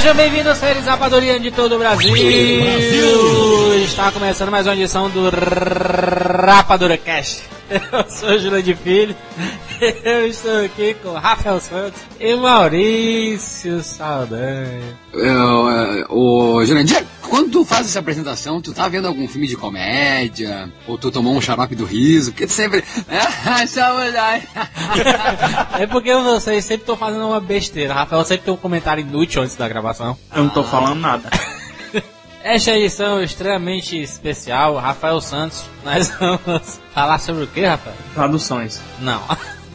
Sejam bem-vindos, seres rapadurianos de todo o Brasil. Brasil. Está começando mais uma edição do Rapadura Cash. Eu sou Júlio de Filho. Eu estou aqui com Rafael Santos e Maurício Saldanha. Ô, Jurandir, quando tu faz essa apresentação, tu tá vendo algum filme de comédia? Ou tu tomou um xarope do riso? Porque tu sempre. é porque vocês sempre estão fazendo uma besteira. Rafael sempre tem um comentário inútil antes da gravação. Eu não tô falando nada. Esta edição extremamente especial, Rafael Santos, nós vamos falar sobre o que, Rafael? Traduções. Não.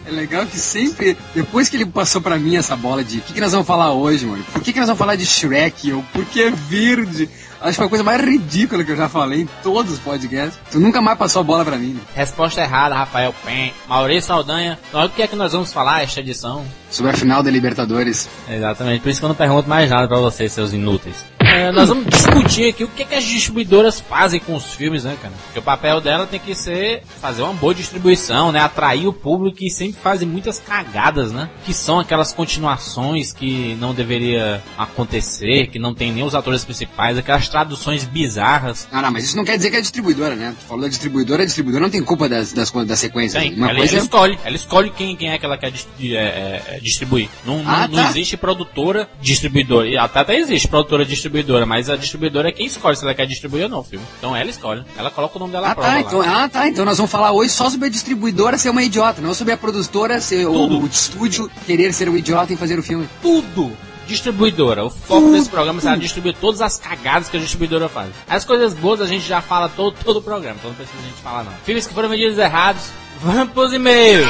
É legal que sempre, depois que ele passou pra mim essa bola de o que, que nós vamos falar hoje, mano? Por que, que nós vamos falar de Shrek? Ou por que verde? Acho que foi a coisa mais ridícula que eu já falei em todos os podcasts. Tu nunca mais passou a bola pra mim. Né? Resposta errada, Rafael Pen. Maurício Saldanha. Então, o que é que nós vamos falar esta edição? Sobre a final da Libertadores. Exatamente, por isso que eu não pergunto mais nada pra vocês, seus inúteis. É, nós vamos discutir aqui o que, é que as distribuidoras fazem com os filmes, né, cara? Porque o papel dela tem que ser fazer uma boa distribuição, né? Atrair o público que sempre fazem muitas cagadas, né? Que são aquelas continuações que não deveria acontecer, que não tem nem os atores principais, aquelas traduções bizarras. Ah, não, mas isso não quer dizer que é distribuidora, né? Tu falou da distribuidora, a distribuidora não tem culpa das, das, das sequências. Tem, Uma ela, coisa ela é... escolhe, ela escolhe quem, quem é que ela quer é, distribuir. Não, ah, não, tá. não existe produtora distribuidora. Até, até existe produtora distribuidora, mas a distribuidora é quem escolhe se ela quer distribuir ou não o filme. Então ela escolhe. Ela coloca o nome dela ah, prova tá, então, ah, tá. Então nós vamos falar hoje só sobre a distribuidora ser uma idiota, não sobre a produtora ser o, o estúdio querer ser um idiota em fazer o filme. Tudo! distribuidora. O foco desse programa será distribuir todas as cagadas que a distribuidora faz. As coisas boas a gente já fala todo, todo o programa, então não precisa a gente falar não. Filmes que foram vendidos errados, vamos pros e-mails.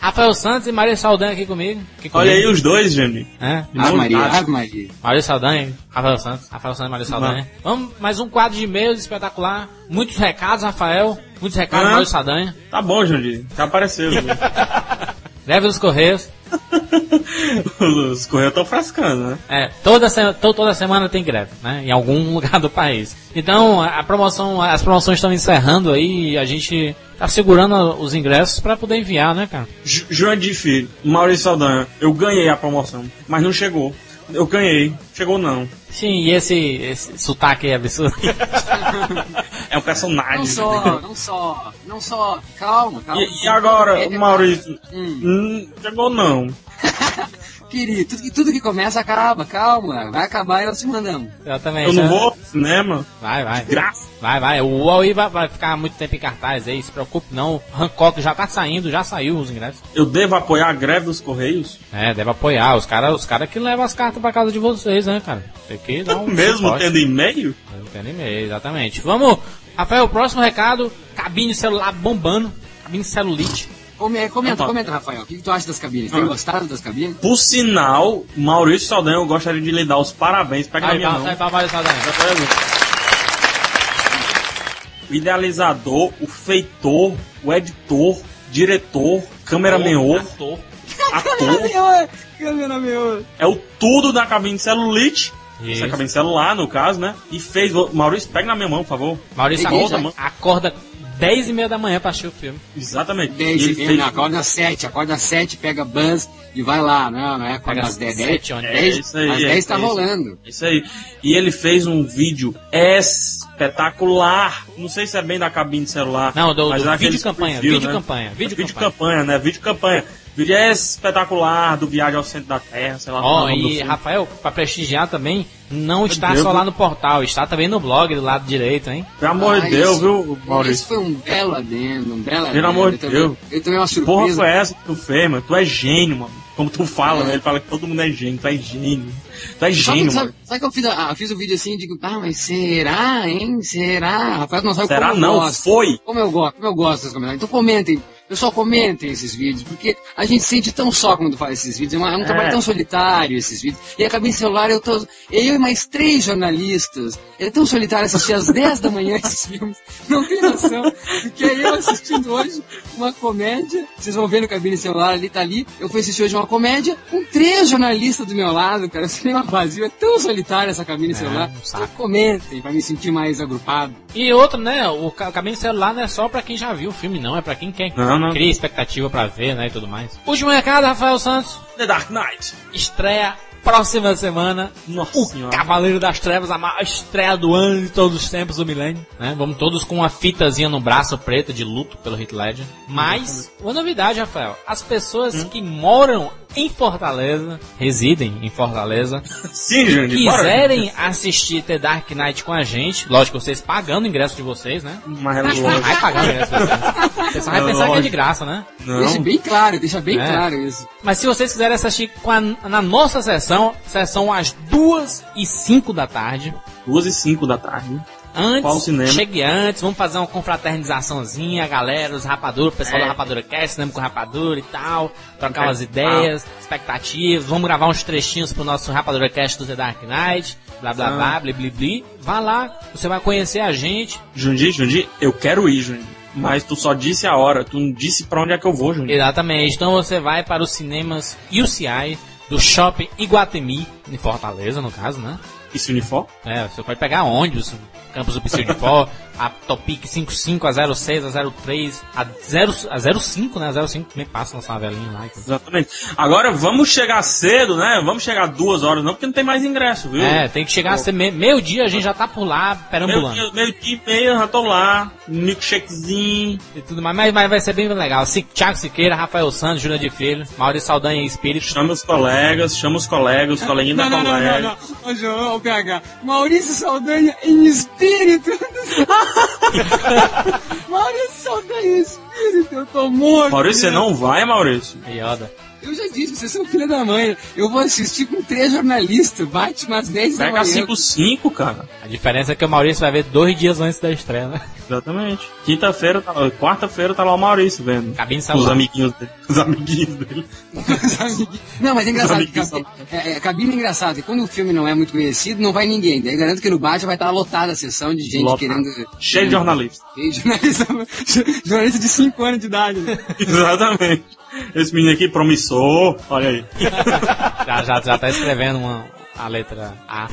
Rafael Santos e Maria Saldanha aqui comigo. Aqui Olha aí os dois, Jimmy. É? Ave Maria, Ave Maria. Maria Saldanha, Rafael Santos. Rafael Santos e Maria Saldanha. Vamos, mais um quadro de e-mails espetacular. Muitos recados, Rafael. Muitos recados, ah, Maria Saldanha. Tá bom, Jandir. Já apareceu. Leve os Correios. Os Correios estão frascando, né? É, toda, se, toda semana tem greve, né? Em algum lugar do país. Então, a promoção, as promoções estão encerrando aí e a gente tá segurando os ingressos para poder enviar, né, cara? João de Filho, Maurício Saldanha, eu ganhei a promoção, mas não chegou. Eu ganhei, chegou não. Sim, e esse, esse sotaque é absurdo. é um personagem. Não só, não só, não só. Calma, calma. E, e agora, Maurício? Hum. Hum, chegou não. Querido, tudo que, tudo que começa acaba, calma. Vai acabar e nós te mandamos. Exatamente. Eu não vou ao cinema. Vai, vai. graça. Vai, vai. O Huawei vai, vai, ficar muito tempo em cartaz aí, se preocupe não. O Hancock já tá saindo, já saiu os ingressos. Eu devo apoiar a greve dos Correios? É, deve apoiar. Os caras os cara que levam as cartas pra casa de vocês, né, cara? Tem que dar um Mesmo suporte. tendo e-mail? Mesmo tendo e-mail, exatamente. Vamos, Rafael, próximo recado. Cabine celular bombando. Cabine celulite. Comenta, comenta, comenta, Rafael. O que, que, tu acha das cabines? Tem ah. gostado das cabines? Por sinal, Maurício Saldanha, eu gostaria de lhe dar os parabéns. Pega aí, minha mão. Sai pra Maurício Saldanha. O idealizador, o feitor, o editor, diretor, cameraman, ator. Ator. Cameraman. É o tudo da cabine celulite. Isso. Essa cabine celular, no caso, né? E fez. Maurício, pega na minha mão, por favor. Maurício, acorda, acorda 10 e meia da manhã pra assistir o filme. Exatamente. Dez, Ele e fez- não, acorda às sete, acorda às sete, pega Buzz e vai lá. Não, não é acorda às dez. sete, dez, onde? É dez, isso aí, às é dez tá isso. rolando. Isso aí. E ele fez um vídeo espetacular. Não sei se é bem da cabine de celular. Não, do, mas do é vídeo campanha, perfil, vídeo né? campanha, vídeo, Vídeo campanha. campanha, né? Vídeo campanha. Vídeo é espetacular do Viagem ao Centro da Terra, sei lá. Ó, qual é o nome do e. Rafael, pra prestigiar também, não está Deus, só lá no portal, está também no blog do lado direito, hein? Pelo amor Ah, de Deus, isso- viu, Isso Maurício? foi um belo adendo, um belo adendo. Pelo amor de Deus. Eu tomei uma Que porra surpresa. foi essa que tu fez, mano? Tu é gênio, mano. Como tu fala, né? Ele fala que todo mundo é gênio. Tu é gênio. Tu é Sabe, gênio, sabe, mano. sabe que eu fiz, a- eu fiz o vídeo assim e digo, ah, mas será, hein? Será? Rafael não sabe Será como eu não? gosto. Foi. Como eu gosto, como eu gosto desses comentários. Então comentem, pessoal, comentem esses vídeos, porque a gente sente tão só quando faz esses vídeos. É, é um É. trabalho tão solitário esses vídeos. E a cabine celular, eu tô. Eu e mais três jornalistas. É tão solitário assistir às 10 da manhã esses filmes. Não tem noção. Porque é eu assistindo hoje uma comédia. Vocês vão ver no cabine celular ali, tá ali. Eu fui assistir hoje uma comédia com três jornalistas do meu lado, cara. Cinema vazio. É tão solitário essa cabine celular. um. Então, comentem pra me sentir mais agrupado. E outro, né? O ca- cabine celular não é só pra quem já viu o filme, não. É pra quem quer Não, cria expectativa pra ver, né? E tudo mais. Último recado, Rafael Santos. The Dark Knight. Estreia próxima semana. Nossa o senhora. Cavaleiro das Trevas, a maior estreia do ano de todos os tempos do milênio. Né? Vamos todos com uma fitazinha no braço preto de luto pelo Heath Ledger. Mas, uma novidade, Rafael. As pessoas que moram em Fortaleza, residem em Fortaleza, Sim, bora. quiserem assistir The Dark Knight com a gente, lógico, vocês pagando o ingresso de vocês, né? Mas é Não lógico. vai pagar o ingresso de vocês. O pessoal vai pensar que é de lógico. graça, né? Deixa Não. bem claro, deixa bem É. claro isso. Mas se vocês quiserem assistir com a- na nossa sessão, sessão às duas e cinco da tarde. Duas e cinco da tarde. Antes, chegue antes, vamos fazer uma confraternizaçãozinha, galera, os rapadura, o pessoal É. da Rapadura Cast, cinema com rapadura e tal, trocar É. umas ideias, expectativas, vamos gravar uns trechinhos pro nosso Rapadura Cast do The Dark Knight, blá blá Ah. blá, bli bli bli. Vá lá, você vai conhecer a gente, Jundir, Jundir, eu quero ir, Jundir. Mas tu só disse a hora, tu não disse pra onde é que eu vou, Jundir. Exatamente. Então você vai para os cinemas UCI do Shopping Iguatemi, em Fortaleza, no caso, né? Esse uniforme? É, você pode pegar ônibus, campus do Psyu de Fó, a Topic 55, a 06, a 03, a, 0, a 05, né? A 05 também passa na velinha lá. e tudo. Exatamente. Agora vamos chegar cedo, né? Vamos chegar duas horas, não, porque não tem mais ingresso, viu? É, tem que chegar a ser me- meio-dia, a gente já tá por lá, Meio perambulando. dia, meio dia e meia, já tô lá. Milkshakezinho. E tudo mais, mas, mas vai ser bem legal. Thiago Siqueira, Rafael Santos, Júlia de Filho, Maurício Saldanha e Espírito. Chama os colegas, chama os colegas, os coleguinhas da Não, não, não, colega. não, não. Ô, João, PH. Maurício Saldanha em espírito. Maurício Saldanha em espírito. Eu tô morto. Maurício, você não vai, Maurício? E Oda. Eu já disse, vocês são filha da mãe. Eu vou assistir com três jornalistas. Bate umas 10 da Pega manhã. 5-5, cara. A diferença é que o Maurício vai ver dois dias antes da estreia, né? Exatamente. Quinta-feira, tá- quarta-feira tá lá o Maurício vendo. Cabine Os amiguinhos dele. Os amiguinhos dele. Não, mas é engraçado. Os amiguinhos Cabi- é, é, cabine é engraçado. E quando o filme não é muito conhecido, não vai ninguém. Daí garanto que no Bate vai estar lotada a sessão de gente Lotado. querendo. Cheio de jornalistas. Cheio de jornalista, jornalista de 5 anos de idade. Né? Exatamente. Esse menino aqui, promissor. Olha aí. já, já, já tá escrevendo uma, a letra A.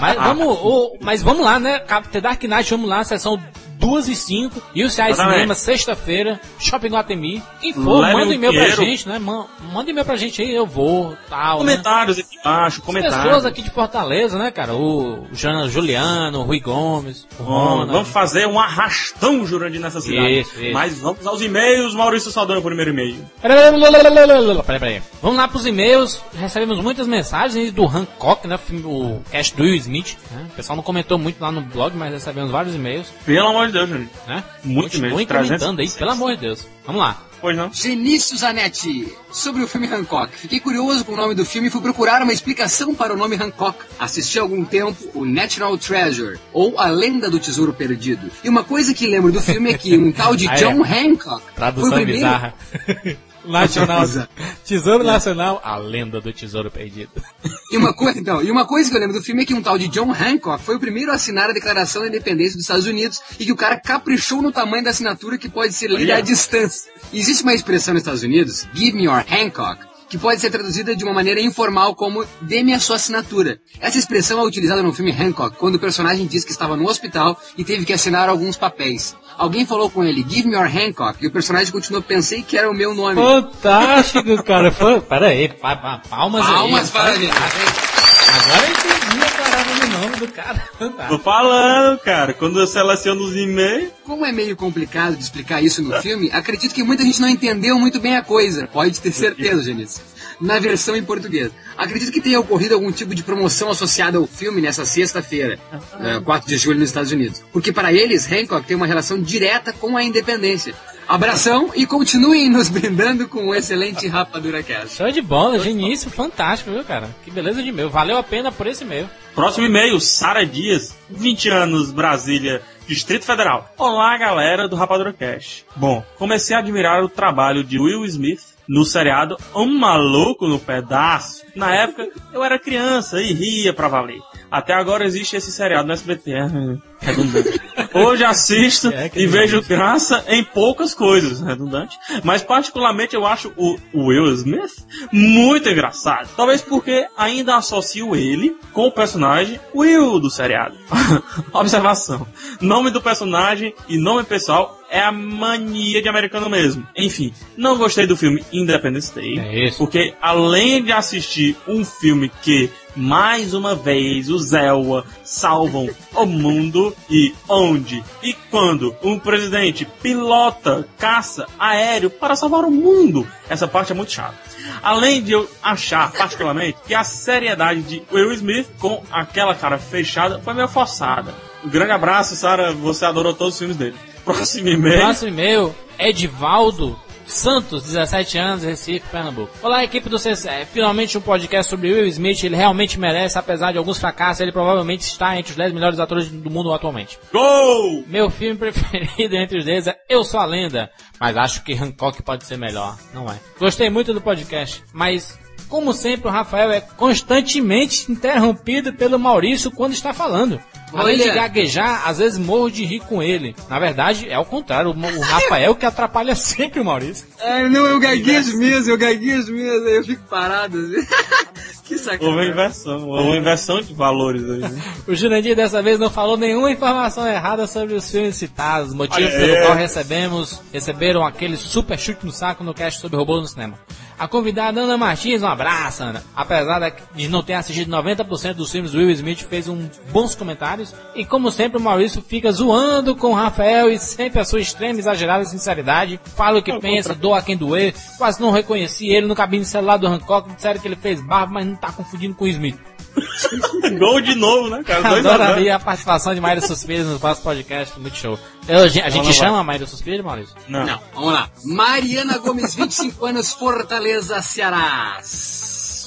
mas, vamos, ô, mas vamos lá, né? The Dark Knight, vamos lá, sessão 2 e 5. E o CI. Cinema, sexta-feira, Shopping Guatemi. Quem for, Leve manda um o e-mail pra gente, né? Man- Manda e-mail pra gente aí, eu vou, tal, né? Comentários aqui embaixo, As comentários. pessoas aqui de Fortaleza, né, cara? O Jana Juliano, o Rui Gomes, o Vamos, Rona. vamos fazer um arrastão, Jurandir, nessa cidade. Isso, isso. Mas vamos aos e-mails, Maurício Saldanha, o primeiro e-mail. Peraí, peraí. Vamos lá pros e-mails. Recebemos muitas mensagens do Hancock, né? O cast do Will Smith. Né? O pessoal não comentou muito lá no blog, mas recebemos vários e-mails. Pelo amor de Deus, Jurandir. Né? Muito Continuem e-mails, comentando aí, 306. pelo amor de Deus. Vamos lá. Pois não? Genício Zanetti, sobre o filme Hancock. Fiquei curioso com o nome do filme e fui procurar uma explicação para o nome Hancock. Assisti há algum tempo o Natural Treasure, ou A Lenda do Tesouro Perdido. E uma coisa que lembro do filme é que um tal de. John Hancock foi o Tradução primeiro... bizarra. Nacional. Exato. Tesouro Nacional, a lenda do tesouro perdido. E uma, coisa, então, e uma coisa que eu lembro do filme é que um tal de John Hancock foi o primeiro a assinar a Declaração da Independência dos Estados Unidos e que o cara caprichou no tamanho da assinatura que pode ser lida à distância. Existe uma expressão nos Estados Unidos, give me your Hancock, que pode ser traduzida de uma maneira informal como dê-me a sua assinatura. Essa expressão é utilizada no filme Hancock, quando o personagem diz que estava no hospital e teve que assinar alguns papéis. Alguém falou com ele, give me your Hancock, e o personagem continuou, pensei que era o meu nome. Fantástico, cara. Fã... Pera aí, pa- pa- palmas, Palmas aí. para ele. Agora eu entendi a parada do nome do cara. Tô falando, cara. Quando eu seleciono os e-mails, Como é meio complicado de explicar isso no filme, acredito que muita gente não entendeu muito bem a coisa. Pode ter certeza, Janice. Na versão em português. Acredito que tenha ocorrido algum tipo de promoção associada ao filme nessa sexta-feira, eh, 4 de julho nos Estados Unidos. Porque para eles, Hancock tem uma relação direta com a independência. Abração e continuem nos brindando com o excelente Rapadura Cast. Show de bola, genício, fantástico, viu, cara? Que beleza de e-mail. Valeu a pena por esse e-mail. Próximo e-mail, Sara Dias, 20 anos, Brasília, Distrito Federal. Olá, galera do Rapadura Cash. Bom, comecei a admirar o trabalho de Will Smith no seriado Um Maluco no Pedaço. Na época, eu era criança e ria pra valer. Até agora existe esse seriado no SBT. é, Redundante. Hoje assisto É, e vejo graça em poucas coisas, redundante. Mas particularmente eu acho o Will Smith muito engraçado. Talvez porque ainda associo ele com o personagem Will do seriado. Observação. Nome do personagem e nome pessoal é a mania de americano mesmo. Enfim, não gostei do filme Independence Day. É isso. Porque além de assistir um filme que, mais uma vez, os Zelwa salvam o mundo e onde e quando um presidente pilota caça aéreo para salvar o mundo, essa parte é muito chata. Além de eu achar, particularmente, que a seriedade de Will Smith com aquela cara fechada foi meio forçada. Um grande abraço, Sara. Você adorou todos os filmes dele. Próximo e-mail. Próximo e-mail, Edivaldo Santos, 17 anos, Recife, Pernambuco. Olá, equipe do CCE. Finalmente um podcast sobre Will Smith. Ele realmente merece, apesar de alguns fracassos, ele provavelmente está entre os 10 melhores atores do mundo atualmente. Gol! Meu filme preferido entre os deles é Eu Sou a Lenda, mas acho que Hancock pode ser melhor, não é? Gostei muito do podcast, mas como sempre o Rafael é constantemente interrompido pelo Maurício quando está falando. Além de gaguejar, às vezes morro de rir com ele. Na verdade, é o contrário, o o Rafael que atrapalha sempre o Maurício. Ah, não, eu gaguejo mesmo, eu gaguejo mesmo, aí eu fico parado assim. que Houve sacanagem. inversão, houve inversão de valores aí. né? O Jurandir dessa vez não falou nenhuma informação errada sobre os filmes citados, motivo Olha pelo aí. qual recebemos, receberam aquele super chute no saco no cast sobre robôs no cinema. A convidada Ana Martins, um abraço, Ana. Apesar de não ter assistido 90% dos filmes, Will Smith fez um bons comentários. E como sempre, o Maurício fica zoando com o Rafael e sempre a sua extrema exagerada sinceridade. Fala o que pensa, doa quem doer. Quase não reconheci ele no cabine celular do Hancock. Disseram que ele fez barba, mas não tá confundindo com o Smith. Gol de novo, né, cara? Dois a zero. Adoraria a participação de Maíra Suspiro no próximo podcast, muito show. Eu- a gente a chama a Maíra Suspiro, Maurício? Não. Não, vamos lá. Mariana Gomes, 25 anos, Fortaleza, Ceará.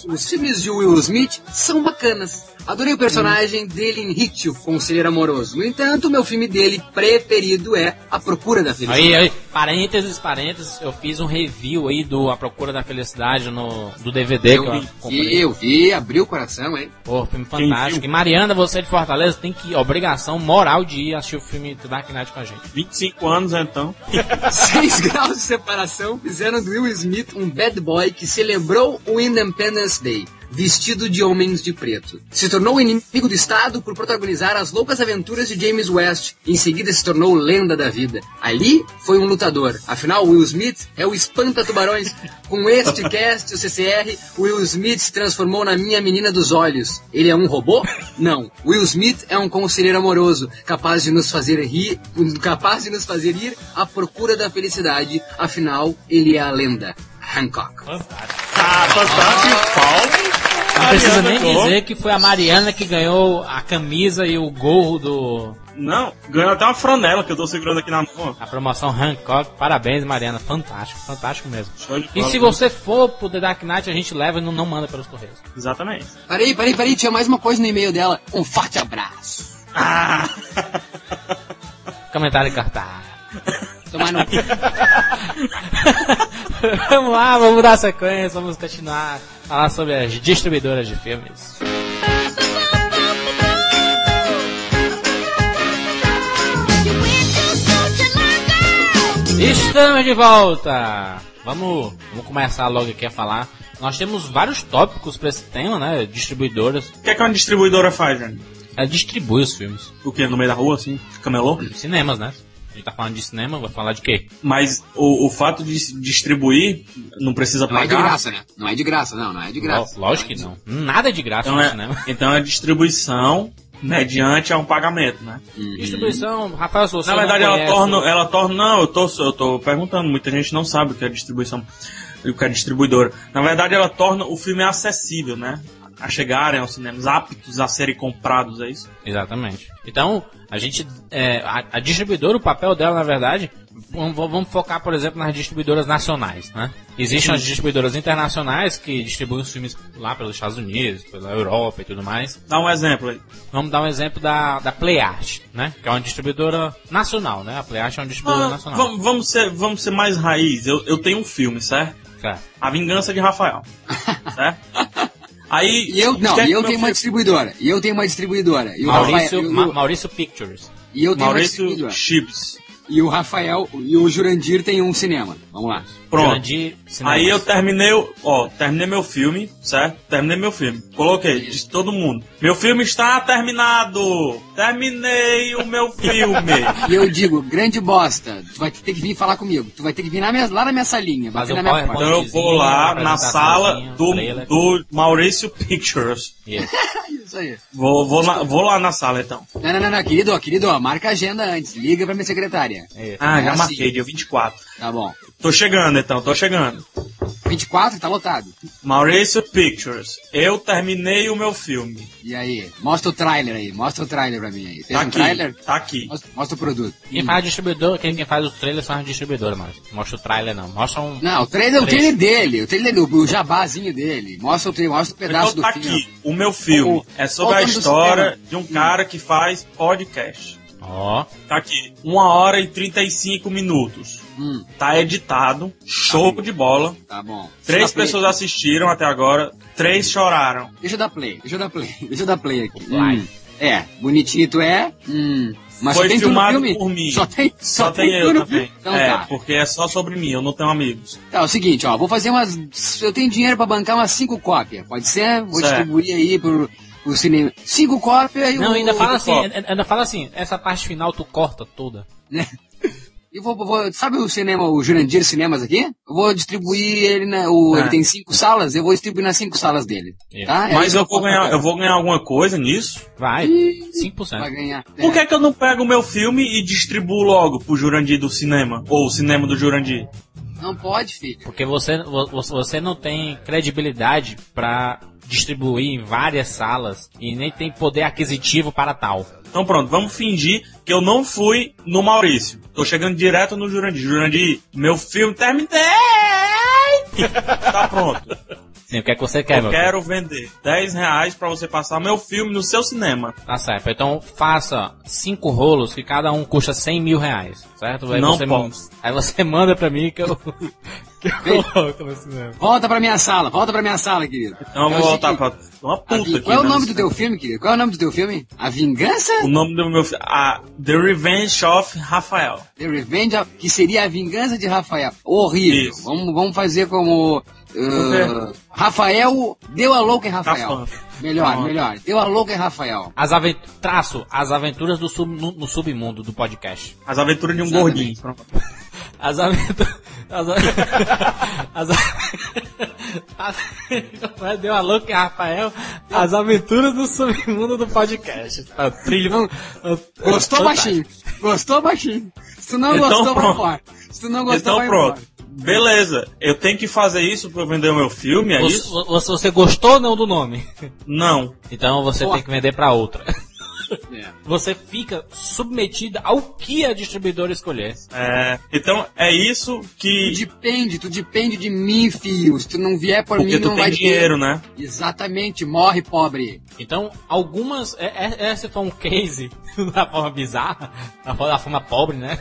Os filmes de Will Smith são bacanas. Adorei o personagem dele em Ritio, conselheiro amoroso. No entanto, meu filme dele preferido é A Procura da Felicidade. Aí, aí, parênteses, parênteses, eu fiz um review aí do A Procura da Felicidade no, do DVD que eu Eu vi, comprei. eu vi, abriu o coração, hein? Pô, filme fantástico. E Mariana, você de Fortaleza, tem que obrigação moral de ir assistir o filme do Dark Knight com a gente. 25 anos, então. Seis graus de separação fizeram do Will Smith um bad boy que celebrou o Independence Day, vestido de homens de preto. Se tornou inimigo do Estado por protagonizar as loucas aventuras de James West. Em seguida se tornou lenda da vida. Ali foi um lutador. Afinal, Will Smith é o espanta-tubarões. Com este cast, o CCR, Will Smith se transformou na minha menina dos olhos. Ele é um robô? Não. Will Smith é um conselheiro amoroso, capaz de nos fazer rir, capaz de nos fazer ir à procura da felicidade. Afinal, ele é a lenda. Hancock. Ah, fantástico, Paulo. Não precisa nem ganhou. dizer que foi a Mariana que ganhou a camisa e o gorro do. Não, ganhou até uma fronela que eu tô segurando aqui na mão. A promoção Hancock. Parabéns, Mariana. Fantástico, fantástico mesmo. E bola. se você for pro The Dark Knight, a gente leva e não, não manda pelos correios. Exatamente. Parei, parei, parei, tinha mais uma coisa no e-mail dela. Um forte abraço. Ah! Comentário cartaz. Tomar no... vamos lá, vamos dar sequência, vamos continuar a falar sobre as distribuidoras de filmes. Estamos de volta! Vamos, vamos começar logo aqui a falar. nós temos vários tópicos pra esse tema, né? Distribuidoras. O que é que uma distribuidora faz, gente? Ela distribui os filmes. O que? No meio da rua, assim? Camelô? Cinemas, né? A gente tá falando de cinema, vai falar de quê? Mas o, o fato de se distribuir não precisa Não é de pagar. graça, né? Não é de graça, não, não é de graça. Ló- Lógico que não. Nada é de graça Então no é, cinema. então é distribuição mediante a um pagamento, né? Uhum. Distribuição, Rafael, se você Na verdade, não ela torna, ela torna. Não, eu tô, eu tô perguntando, muita gente não sabe o que é distribuição, o que é distribuidora. Na verdade, ela torna o filme acessível, né? A chegarem aos cinemas, aptos a serem comprados, é isso? Exatamente. Então, a gente. é, a, a distribuidora, o papel dela, na verdade. Vamos, vamos focar, por exemplo, nas distribuidoras nacionais, né? Existem as distribuidoras internacionais que distribuem os filmes lá pelos Estados Unidos, pela Europa e tudo mais. Dá um exemplo aí. Vamos dar um exemplo da, da PlayArt, né? Que é uma distribuidora nacional, né? A PlayArt é uma distribuidora Ah, nacional. vamos, vamos ser, vamos ser mais raiz. Eu, eu tenho um filme, certo? Certo. A Vingança de Rafael. certo? Aí. E eu, não, e eu tenho uma distribuidora. E eu tenho uma distribuidora. E o Maurício, Rafael, e Ma- Maurício Pictures. e eu tenho uma Maurício distribuidora. Chips. E o Rafael e o Jurandir tem um cinema. Vamos lá. Pronto. Cinemas. Aí eu terminei, o- ó, terminei meu filme, certo? Terminei meu filme. Coloquei, disse todo mundo. Meu filme está terminado! Terminei o meu filme! E eu digo, grande bosta, tu vai ter que vir falar comigo. Tu vai ter que vir na minha- lá na minha salinha, na minha. Então eu vou lá na sala do, do Maurício Pictures. Isso. Isso aí. Vou, vou, na- vou lá na sala então. Não, não, não, não, querido, ó, querido, ó, marca a agenda antes. Liga pra minha secretária. Isso. Ah, É já assim. marquei, dia 24. Tá bom. Tô chegando então, tô chegando. 24, tá lotado. Maurício Pictures. Eu terminei o meu filme. E aí? Mostra o trailer aí, mostra o trailer pra mim aí. Fez Tá um aqui. trailer? Tá aqui. Mostra, mostra o produto. Quem faz distribuidor, quem, quem faz os trailers são as distribuidoras, mas mostra o trailer não. Mostra um. Não, o trailer, o Trecho. trailer dele, o trailer, o, o jabazinho dele. Mostra o trailer, mostra o pedaço Então tá do filme. aqui. O meu filme O- é sobre a o história de um cara que faz podcast. Ó. Tá aqui. 1 hora e 35 minutos. Hum, Tá editado. Show de bola. tá bom. Três pessoas assistiram até agora. Três choraram. Deixa eu dar play, deixa eu dar play, deixa eu dar play aqui. Vai. Hum, é, bonitinho tu é. Hum, mas Foi tem filmado por mim. Só tem, Só, só, tem tu eu também. Então é, tá. porque é só sobre mim. Eu não tenho amigos. Tá, é o seguinte, ó, vou fazer umas. Eu tenho dinheiro pra bancar umas cinco cópias. Pode ser? Vou Certo. distribuir aí pro, pro cinema. Cinco cópias e Não, o- ainda fala o- assim, ainda fala assim, essa parte final tu corta toda. né? E vou, vou- sabe o cinema, o Jurandir Cinemas aqui? Eu vou distribuir ele na. O, É. Ele tem cinco salas, eu vou distribuir nas cinco salas dele. Tá? É Mas isso eu que vou, ganhar, eu vou ganhar alguma coisa nisso? Vai. Vai 5%. ganhar. Por que, que eu não pego o meu filme e distribuo logo pro Jurandir do cinema? Ou o cinema do Jurandir? Não pode, filho. Porque você, vo- você não tem credibilidade pra distribuir em várias salas e nem tem poder aquisitivo para tal. Então pronto, vamos fingir que eu não fui no Maurício. Tô chegando direto no Jurandir. Jurandir, meu filme terminei! tá pronto. Sim, o que é que você quer, eu meu quero vender 10 reais pra você passar meu filme no seu cinema. filho? Tá certo. Então faça cinco rolos que cada um custa 100 mil reais, certo? Aí Não você, posso. Aí você manda pra mim que eu, que eu coloco no cinema. Volta pra minha sala, volta pra minha sala, querido. Então eu É vou voltar seguinte, pra uma puta aqui. Qual é o né? nome do teu filme, querido? Qual é o nome do teu filme? A Vingança? O nome do meu filme. Ah, The Revenge of Rafael. The Revenge, of- que seria a vingança de Rafael. Horrível. Isso. Vamos, vamos fazer como. Uh, Rafael deu a louca em Rafael. Tá melhor, Pronto. melhor. Deu a louca em Rafael. As aven- traço as aventuras do sub- no, no submundo do podcast. As aventuras de um Exatamente. gordinho. Pronto. As aventuras. As, as, as, deu a louca em Rafael. As aventuras do submundo do podcast. É o trilho. é o- Gostou fantástico. baixinho? Gostou baixinho? Se tu não Então gostou, vai pronto. embora. Se tu não gostou, Então vai pronto. Beleza. Eu tenho que fazer isso pra vender o meu filme, é Você, isso? você- você gostou ou não do nome? Não. Então você Pô. tem que vender pra outra. É. Você fica submetida ao que a distribuidora escolher. É, então é isso Tu que. depende, tu depende de mim, filho. Se tu não vier por Porque mim, tu não tem vai dinheiro, ter. né? Exatamente, morre pobre. Então, algumas. é- é- Esse foi um case da forma bizarra, da forma, pobre, né?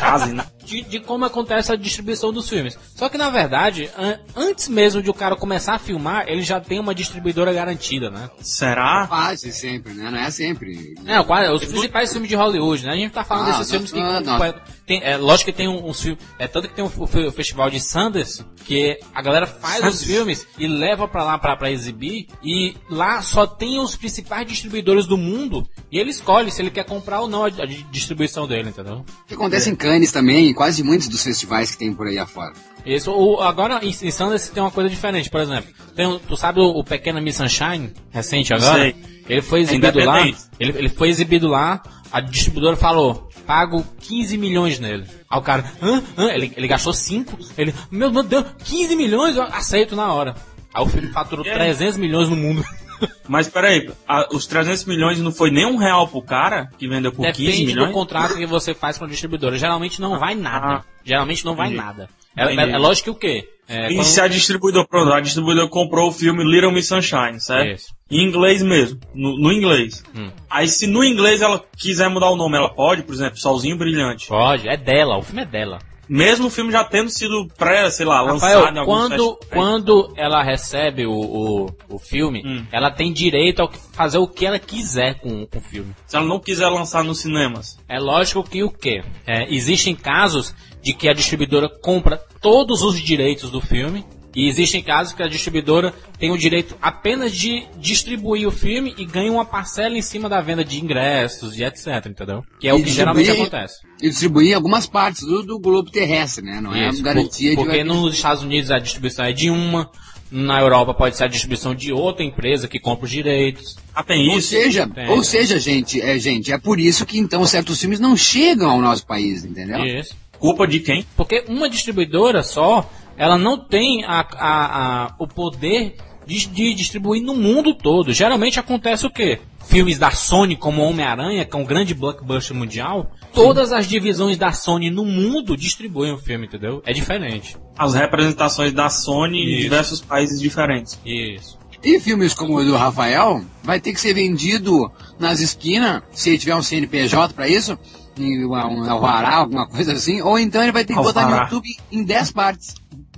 Case, né? de, de como acontece a distribuição dos filmes. Só que na verdade, an antes mesmo de o cara começar a filmar, ele já tem uma distribuidora garantida, né? Será? Quase sempre, né? Não é sempre. É, quase, os principais filmes de Hollywood, né? A gente tá falando Ah, desses filmes que. não, não. Tem, é, lógico que tem um- uns filmes. É tanto que tem um, o fe- o festival de Sundance, que a galera faz os Sundance. filmes e leva pra lá pra, pra exibir. E lá só tem os principais distribuidores do mundo. E ele escolhe se ele quer comprar ou não a, a di- distribuição dele, entendeu? O que acontece em Cannes também, em quase muitos dos festivais que tem por aí afora. Isso, o, agora em, em Sundance tem uma coisa diferente, por exemplo. Tem, um- tu sabe o, o Pequena Miss Sunshine, recente agora? Sei. Ele foi exibido lá. Ele, ele foi exibido lá, a distribuidora falou, pago 15 milhões nele. Aí o cara, hã? Hã? Ele, ele gastou 5, ele, meu Deus, 15 milhões? Eu aceito na hora. Aí o filme faturou E aí? 300 milhões no mundo. Mas peraí, a- os 300 milhões não foi nem um real pro cara que vendeu por 15 Depende do milhões? contrato que você faz com a distribuidora. Geralmente não vai nada. Ah. Geralmente não vai nada. É, é, é lógico que o quê? É, E quando- se a distribuidora, pronto, a distribuidora comprou o filme Little Miss Sunshine, certo? Isso. Em inglês mesmo, no, no inglês. Hum. Aí se no inglês ela quiser mudar o nome, ela pode, por exemplo, Solzinho Brilhante. Pode, é dela, o filme é dela. Mesmo o filme já tendo sido pré, sei lá, Rafael, lançado em quando, quando ela recebe o, o, o filme, Hum. ela tem direito a fazer o que ela quiser com, com o filme. Se ela não quiser lançar nos cinemas. É lógico que o quê? É, existem casos de que a distribuidora compra todos os direitos do filme. E existem casos que a distribuidora tem o direito apenas de distribuir o filme e ganha uma parcela em cima da venda de ingressos e etc, entendeu? Que é o E que geralmente acontece. E distribuir em algumas partes do, do globo terrestre, né? Não Isso, é garantia por- porque de. nos Estados Unidos a distribuição é de uma, na Europa pode ser a distribuição de outra empresa que compra os direitos. Ah, tem Ou isso? seja, Tem. ou seja, gente, é, gente, é por isso que então certos filmes não chegam ao nosso país, entendeu? Isso. Culpa de quem? Porque uma distribuidora só, ela não tem a, a- a- o poder de, de distribuir no mundo todo. Geralmente acontece o quê? Filmes da Sony, como Homem-Aranha, que é um grande blockbuster mundial, todas as divisões da Sony no mundo distribuem o filme, entendeu? É diferente. As representações da Sony em Isso. diversos países diferentes. Isso. E filmes como o do Rafael, vai ter que ser vendido nas esquinas, se ele tiver um CNPJ pra isso, em uma- um alvará, alguma coisa assim, ou então ele vai ter que botar no Alvará. YouTube em 10 partes.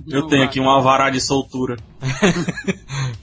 Eu tenho aqui um alvará de soltura.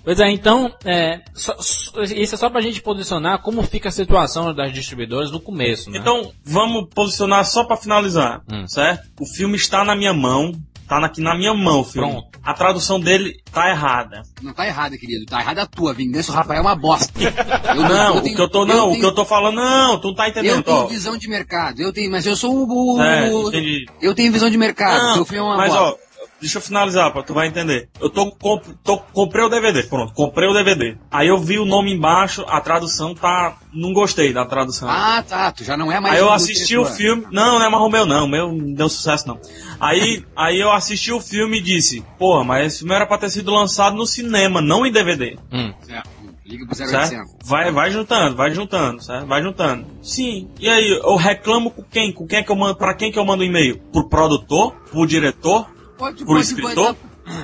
Pois é, então, é, só- só- isso é só pra gente posicionar como fica a situação das distribuidoras no começo, né? Então, vamos posicionar só pra finalizar, Hum. certo? O filme está na minha mão, tá aqui na minha mão o filme. Pronto. A tradução dele tá errada. Não tá errado, querido, tá errada a tua. Vingança do Rafael é uma bosta. Eu Não, o tenho- que eu tô, não, o tenho- que eu tô falando, não, tu não tá Eu entendendo, tenho ó. visão de mercado, eu tenho, mas eu sou o. o- É, entendi. eu tenho visão de mercado, Não, teu filme é uma mas bosta. ó, deixa eu finalizar, pra tu vai entender. Eu tô, comp, tô comprei o DVD, pronto, comprei o DVD. Aí eu vi o nome embaixo, a tradução tá, não gostei da tradução. Ah, tá, tu já não é mais. Aí eu assisti o filme. Não, não é mais o meu, não. O meu não deu sucesso, não. Aí, aí eu assisti o filme e disse: Porra, mas esse filme era pra ter sido lançado no cinema, não em DVD. Hum. Certo. Liga pro Certo? 0800. Vai, vai juntando, vai juntando, certo? Vai juntando. Sim. E aí, eu reclamo com quem? Com quem é que eu mando? Pra quem que eu mando e-mail? Pro produtor? Pro diretor? Pode, pode, escritor?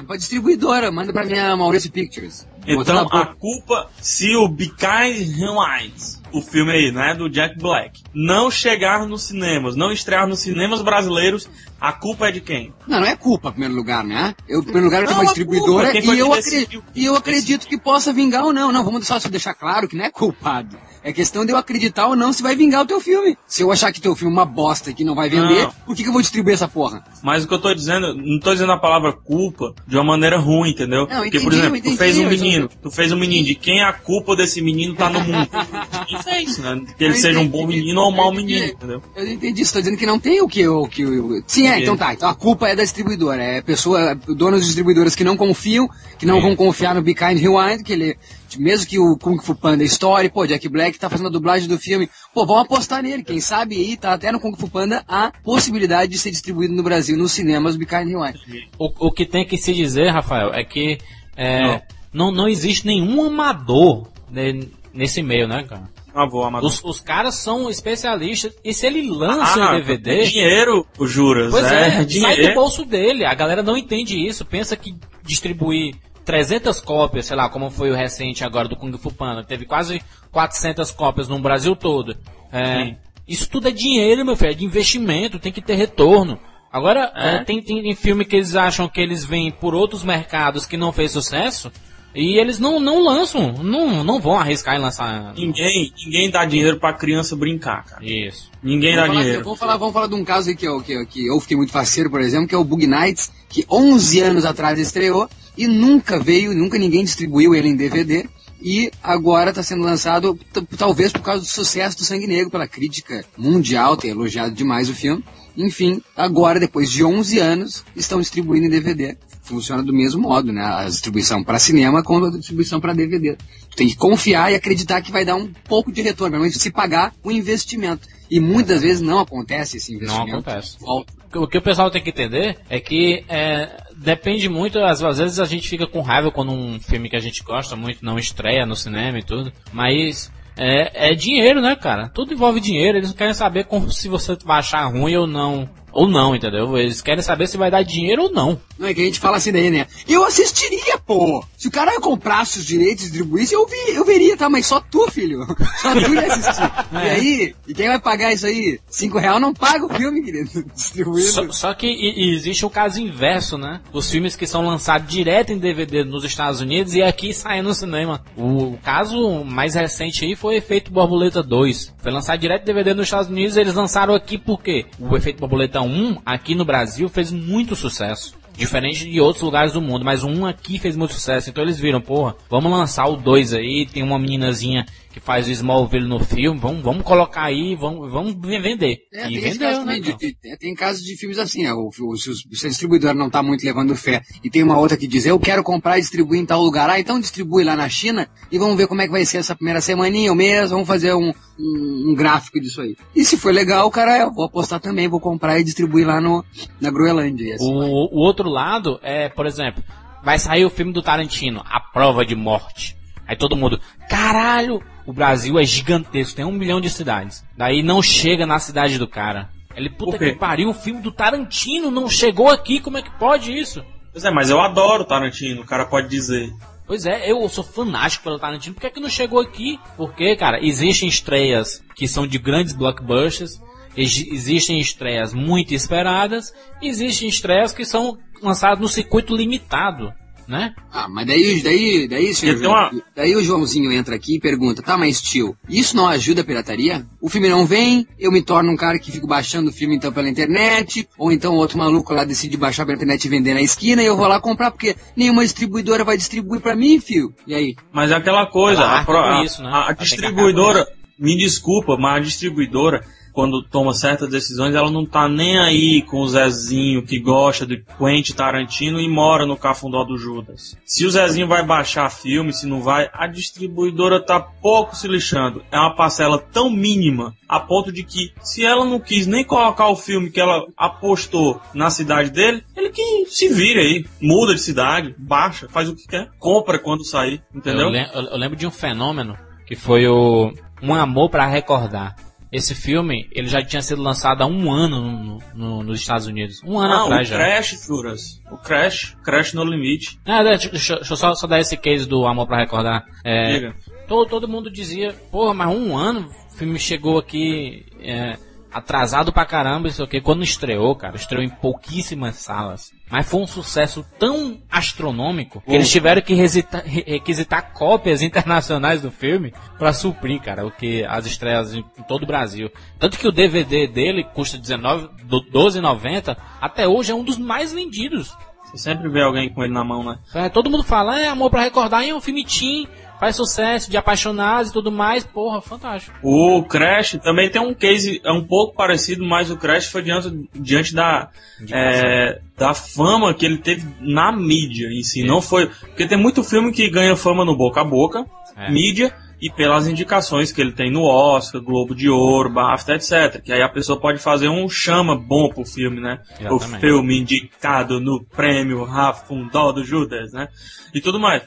pra distribuidora, manda pra minha Maurício Pictures. Então, a culpa, se o Be Kind Rewind, o filme aí, né, do Jack Black, não chegar nos cinemas, não estrear nos cinemas brasileiros, a culpa é de quem? Não, não é culpa, em primeiro lugar, né? Eu, em primeiro lugar, eu Não, uma é distribuidora e eu, acredito, e eu acredito que possa vingar ou não. Não, vamos só deixar claro que não é culpado. É questão de eu acreditar ou não se vai vingar o teu filme. Se eu achar que teu filme é uma bosta e que não vai vender, Não. por que, que eu vou distribuir essa porra? Mas o que eu tô dizendo, não tô dizendo a palavra culpa de uma maneira ruim, entendeu? Não, Porque, por entendi, exemplo, entendi, tu fez um menino, tu fez um menino, de quem a culpa desse menino tá no mundo? De quem fez, né? Que ele Eu seja um bom menino ou um mau menino, entendeu? Eu entendi isso, tô dizendo que não tem o que eu. o Que eu... Sim, é, então tá. Então a culpa é da distribuidora. É pessoa, donos de distribuidoras que não confiam, que não Isso. vão confiar no Be Kind Rewind, que ele. Mesmo que o Kung Fu Panda Story, pô, Jack Black tá fazendo a dublagem do filme, pô, vão apostar nele. Quem sabe aí tá até no Kung Fu Panda a possibilidade de ser distribuído no Brasil, nos cinemas Kind Rewind. O, o que tem que se dizer, Rafael, é que é, não. Não, existe nenhum amador ne- nesse meio, né, cara? Por favor, amador. Os, os caras são especialistas e se ele lança Ah, um DVD. é dinheiro, o Juras. Pois é, é, sai do dinheiro. bolso dele. A galera não entende isso. Pensa que distribuir 300 cópias, sei lá, como foi o recente agora do Kung Fu Panda, teve quase 400 cópias no Brasil todo. É, isso tudo é dinheiro, meu filho, é de investimento, tem que ter retorno. Agora, É. é, tem, tem filme que eles acham que eles vêm por outros mercados que não fez sucesso e eles não, não lançam, não, não vão arriscar em lançar. Ninguém, ninguém dá dinheiro pra criança brincar, cara. Isso. Ninguém dá Vamos falar, dinheiro. vamos, falar, vamos falar de um caso aí que eu, que, que eu fiquei muito faceiro, por exemplo, que é o Bug Nights, que 11 anos atrás estreou e nunca veio, nunca ninguém distribuiu ele em DVD. E agora está sendo lançado, talvez por causa do sucesso do Sangue Negro, pela crítica mundial, ter elogiado demais o filme. Enfim, agora, depois de 11 anos, estão distribuindo em DVD. Funciona do mesmo modo, né? A distribuição para cinema com a distribuição para DVD. Tu tem que confiar e acreditar que vai dar um pouco de retorno, menos se pagar o investimento. E muitas vezes não acontece esse Não investimento. acontece. Volta. O que o pessoal tem que entender é que é, depende muito, às, às vezes a gente fica com raiva quando um filme que a gente gosta muito não estreia no cinema e tudo, mas é, é dinheiro, né, cara? Tudo envolve dinheiro, eles não querem saber como- se você vai achar ruim ou não. Ou não, entendeu? Eles querem saber se vai dar dinheiro ou não. Não é que a gente fala assim daí, né? Eu assistiria, pô! Se o cara comprasse os direitos e distribuísse, eu, vi, eu veria, tá? Mas só tu, filho. Só tu ia assistir. E aí, e quem vai pagar isso aí? Cinco reais não paga o filme, querido. Distribuído. Só, só que e- existe o caso inverso, né? Os filmes que são lançados direto em DVD nos Estados Unidos e aqui saem no cinema. O, caso mais recente aí foi o Efeito Borboleta 2. Foi lançado direto em DVD nos Estados Unidos e eles lançaram aqui porque o Efeito Borboleta 1 aqui no Brasil fez muito sucesso. Diferente de outros lugares do mundo, mas 1 aqui fez muito sucesso. Então eles viram, porra, vamos lançar o 2 aí. Tem uma meninazinha que faz o Smallville no filme. Vamos, vamos colocar aí, vamos, vamos vender. É, e tem, vendeu, né? de- tem, tem casos de filmes assim? O, o- se, a distribuidora não tá muito levando fé e tem uma outra que diz, eu quero comprar e distribuir em tal lugar, ah, então distribui lá na China e vamos ver como é que vai ser essa primeira semaninha, o mês, vamos fazer um, um, um gráfico disso aí. E se for legal, cara, eu vou apostar também, vou comprar e distribuir lá no, na Groenlândia. Assim. O, o outro lado é, por exemplo, vai sair o filme do Tarantino, A Prova de Morte. Aí todo mundo, caralho, o Brasil é gigantesco, tem um milhão de cidades. Daí não chega na cidade do cara. Ele, puta que pariu, o filme do Tarantino não chegou aqui, como é que pode isso? Pois é, mas eu adoro Tarantino, o cara pode dizer. Pois é, eu sou fanático pelo Tarantino, por que, é que não chegou aqui? Porque, cara, existem estreias que são de grandes blockbusters, ex- existem estreias muito esperadas, existem estreias que são lançadas no circuito limitado, né? Ah, mas daí, daí, daí, senhor, tenho uma- daí o Joãozinho entra aqui e pergunta, tá, mas tio, isso não ajuda a pirataria? O filme não vem, eu me torno um cara que fico baixando o filme então pela internet, ou então outro maluco lá decide baixar pela internet e vender na esquina e eu vou lá comprar porque nenhuma distribuidora vai distribuir pra mim, fio. E aí? Mas é aquela coisa, Ela a, pro- a- isso, né? a- a distribuidora, me desculpa, mas a distribuidora, quando toma certas decisões, ela não tá nem aí com o Zezinho que gosta de Quentin Tarantino e mora no Cafundó do Judas. Se o Zezinho vai baixar filme, se não vai, a distribuidora tá pouco se lixando. É uma parcela tão mínima, a ponto de que, se ela não quis nem colocar o filme que ela apostou na cidade dele, ele que se vire aí, muda de cidade, baixa, faz o que quer, compra quando sair, entendeu? Eu, lem- eu lembro de um fenômeno que foi o Um Amor para Recordar. Esse filme, ele já tinha sido lançado há um ano no- no- nos Estados Unidos. Um ano Ah, atrás o já. Crash, Juras. O Crash, Crash no limite. Ah, deixa, deixa- deixa eu só, só dar esse case do Amor pra Recordar. É, Diga. todo, todo mundo dizia, porra, mas um ano o filme chegou aqui é, atrasado pra caramba, isso aqui. Quando estreou, cara, estreou em pouquíssimas salas. Mas foi um sucesso tão astronômico que eles tiveram que resita- re- requisitar cópias internacionais do filme pra suprir, cara, o que as estreias em, todo o Brasil. Tanto que o DVD dele custa 19, do- 12,90, até hoje é um dos mais vendidos. Você sempre vê alguém com ele na mão, né? É, todo mundo fala, é amor pra recordar, é um filme teen, faz sucesso, de apaixonados e tudo mais, porra, fantástico. O Crash também tem um case, é um pouco parecido, mas o Crash foi diante, diante da, é, da fama que ele teve na mídia em si. Isso. Não foi. Porque tem muito filme que ganha fama no boca a boca, É. mídia, e pelas indicações que ele tem no Oscar, Globo de Ouro, BAFTA, etc. Que aí a pessoa pode fazer um chama bom pro filme, né? Exatamente. O filme indicado no prêmio Rafundó do Judas, né? E tudo mais.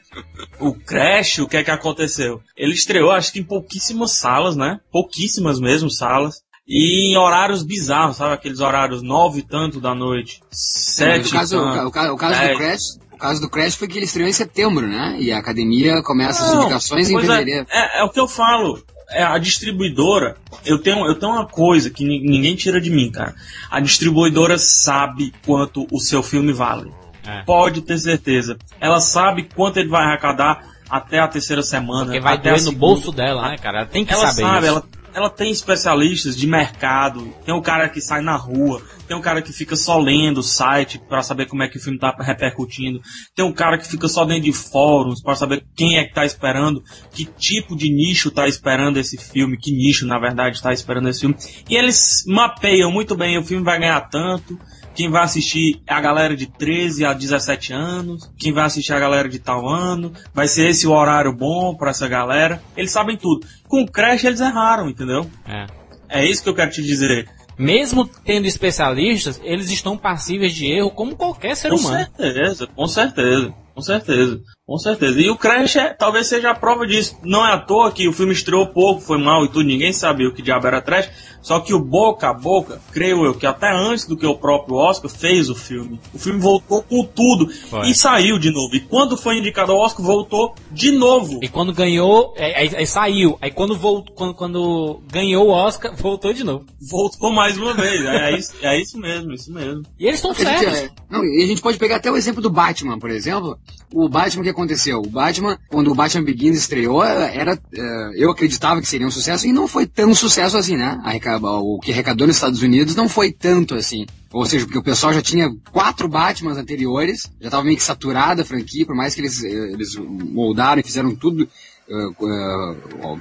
O Crash, o que é que aconteceu? Ele estreou, acho que em pouquíssimas salas, né? Pouquíssimas mesmo salas. E em horários bizarros, sabe? Aqueles horários nove e tanto da noite. Sete o caso, e o, o ca- o caso do. Crash, caso do Crash foi que ele estreou em setembro, né? E a academia começa as Não, indicações em é, fevereiro. é, é o que eu falo. é, a distribuidora, eu tenho, eu tenho uma coisa que ninguém tira de mim, cara. A distribuidora sabe quanto o seu filme vale. É. Pode ter certeza. Ela sabe quanto ele vai arrecadar até a terceira semana. Porque vai doer no bolso dela, né, cara? Ela tem que ela saber sabe, isso. Ela, ela tem especialistas de mercado, tem um cara que sai na rua, tem um cara que fica só lendo o site para saber como é que o filme tá repercutindo, tem um cara que fica só dentro de fóruns para saber quem é que tá esperando, que tipo de nicho tá esperando esse filme, que nicho na verdade está esperando esse filme. E eles mapeiam muito bem, o filme vai ganhar tanto, quem vai assistir é a galera de 13 a 17 anos. Quem vai assistir é a galera de tal ano. Vai ser esse o horário bom para essa galera. Eles sabem tudo. Com o Crash eles erraram, entendeu? É. É isso que eu quero te dizer. Mesmo tendo especialistas, eles estão passíveis de erro como qualquer ser com humano. Com certeza, com certeza, com certeza. Com certeza. E o Crash é, talvez seja a prova disso. Não é à toa que o filme estreou pouco, foi mal e tudo, ninguém sabia o que diabo era Trash. Só que o boca a boca, creio eu, que até antes do que o próprio Oscar fez o filme. O filme voltou com tudo foi. e saiu de novo. E quando foi indicado ao Oscar, voltou de novo. E quando ganhou, aí, aí, aí saiu. Aí quando, voltou, quando, quando ganhou o Oscar, voltou de novo. Voltou mais uma vez. É, é isso, é isso mesmo, isso mesmo. E eles estão certos. É, não, e a gente pode pegar até o exemplo do Batman, por exemplo. O Batman que aconteceu? O Batman, quando o Batman Begins estreou, era, é, eu acreditava que seria um sucesso e não foi tão sucesso assim, né? o que arrecadou nos Estados Unidos não foi tanto assim. Ou seja, porque o pessoal já tinha quatro Batmans anteriores, já estava meio que saturada a franquia, por mais que eles, eh, eles moldaram e fizeram tudo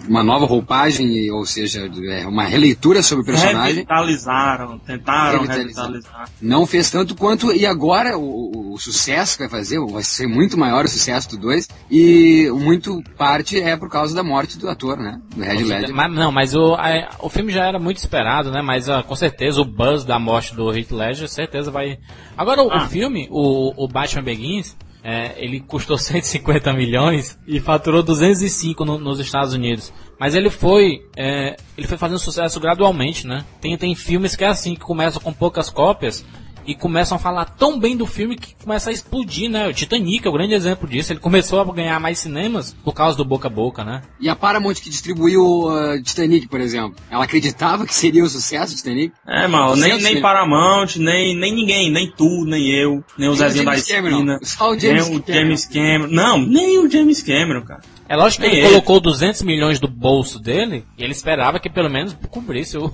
uma nova roupagem, ou seja, é, uma releitura sobre o personagem. Revitalizaram, tentaram revitalizar. revitalizar. Não fez tanto quanto, e agora o, o, sucesso que vai fazer, vai ser muito maior o sucesso do 2, e muito parte é por causa da morte do ator, né? Do Red Ledger. Mas, não, mas o, a, o filme já era muito esperado, né? Mas uh, com certeza o buzz da morte do Heath Ledger, certeza vai... Agora o, ah. o filme, o, o Batman Begins, é, ele custou 150 milhões e faturou 205 no, nos Estados Unidos. Mas ele foi, é, ele foi fazendo sucesso gradualmente, né? Tem, tem filmes que é assim, que começam com poucas cópias e começam a falar tão bem do filme que começa a explodir, né? O Titanic é o grande exemplo disso. Ele começou a ganhar mais cinemas por causa do boca a boca, né? E a Paramount que distribuiu o uh, Titanic, por exemplo, ela acreditava que seria o sucesso do Titanic? É, mal, nem, nem Paramount, nem, nem ninguém, nem tu, nem eu, nem o Zezinho da esquina. Só o James nem o James Cameron. Não, nem o James Cameron, cara. É lógico que ele, ele, colocou 200 milhões do bolso dele e ele esperava que pelo menos cobrisse o,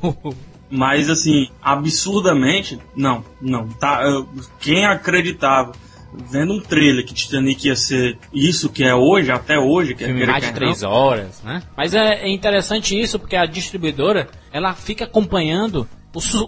mas assim, absurdamente, não, não. Tá, eu, quem acreditava vendo um trailer que Titanic ia ser isso que é hoje, até hoje, que é Filme mais de três horas, né? Mas é, é, interessante isso porque a distribuidora ela fica acompanhando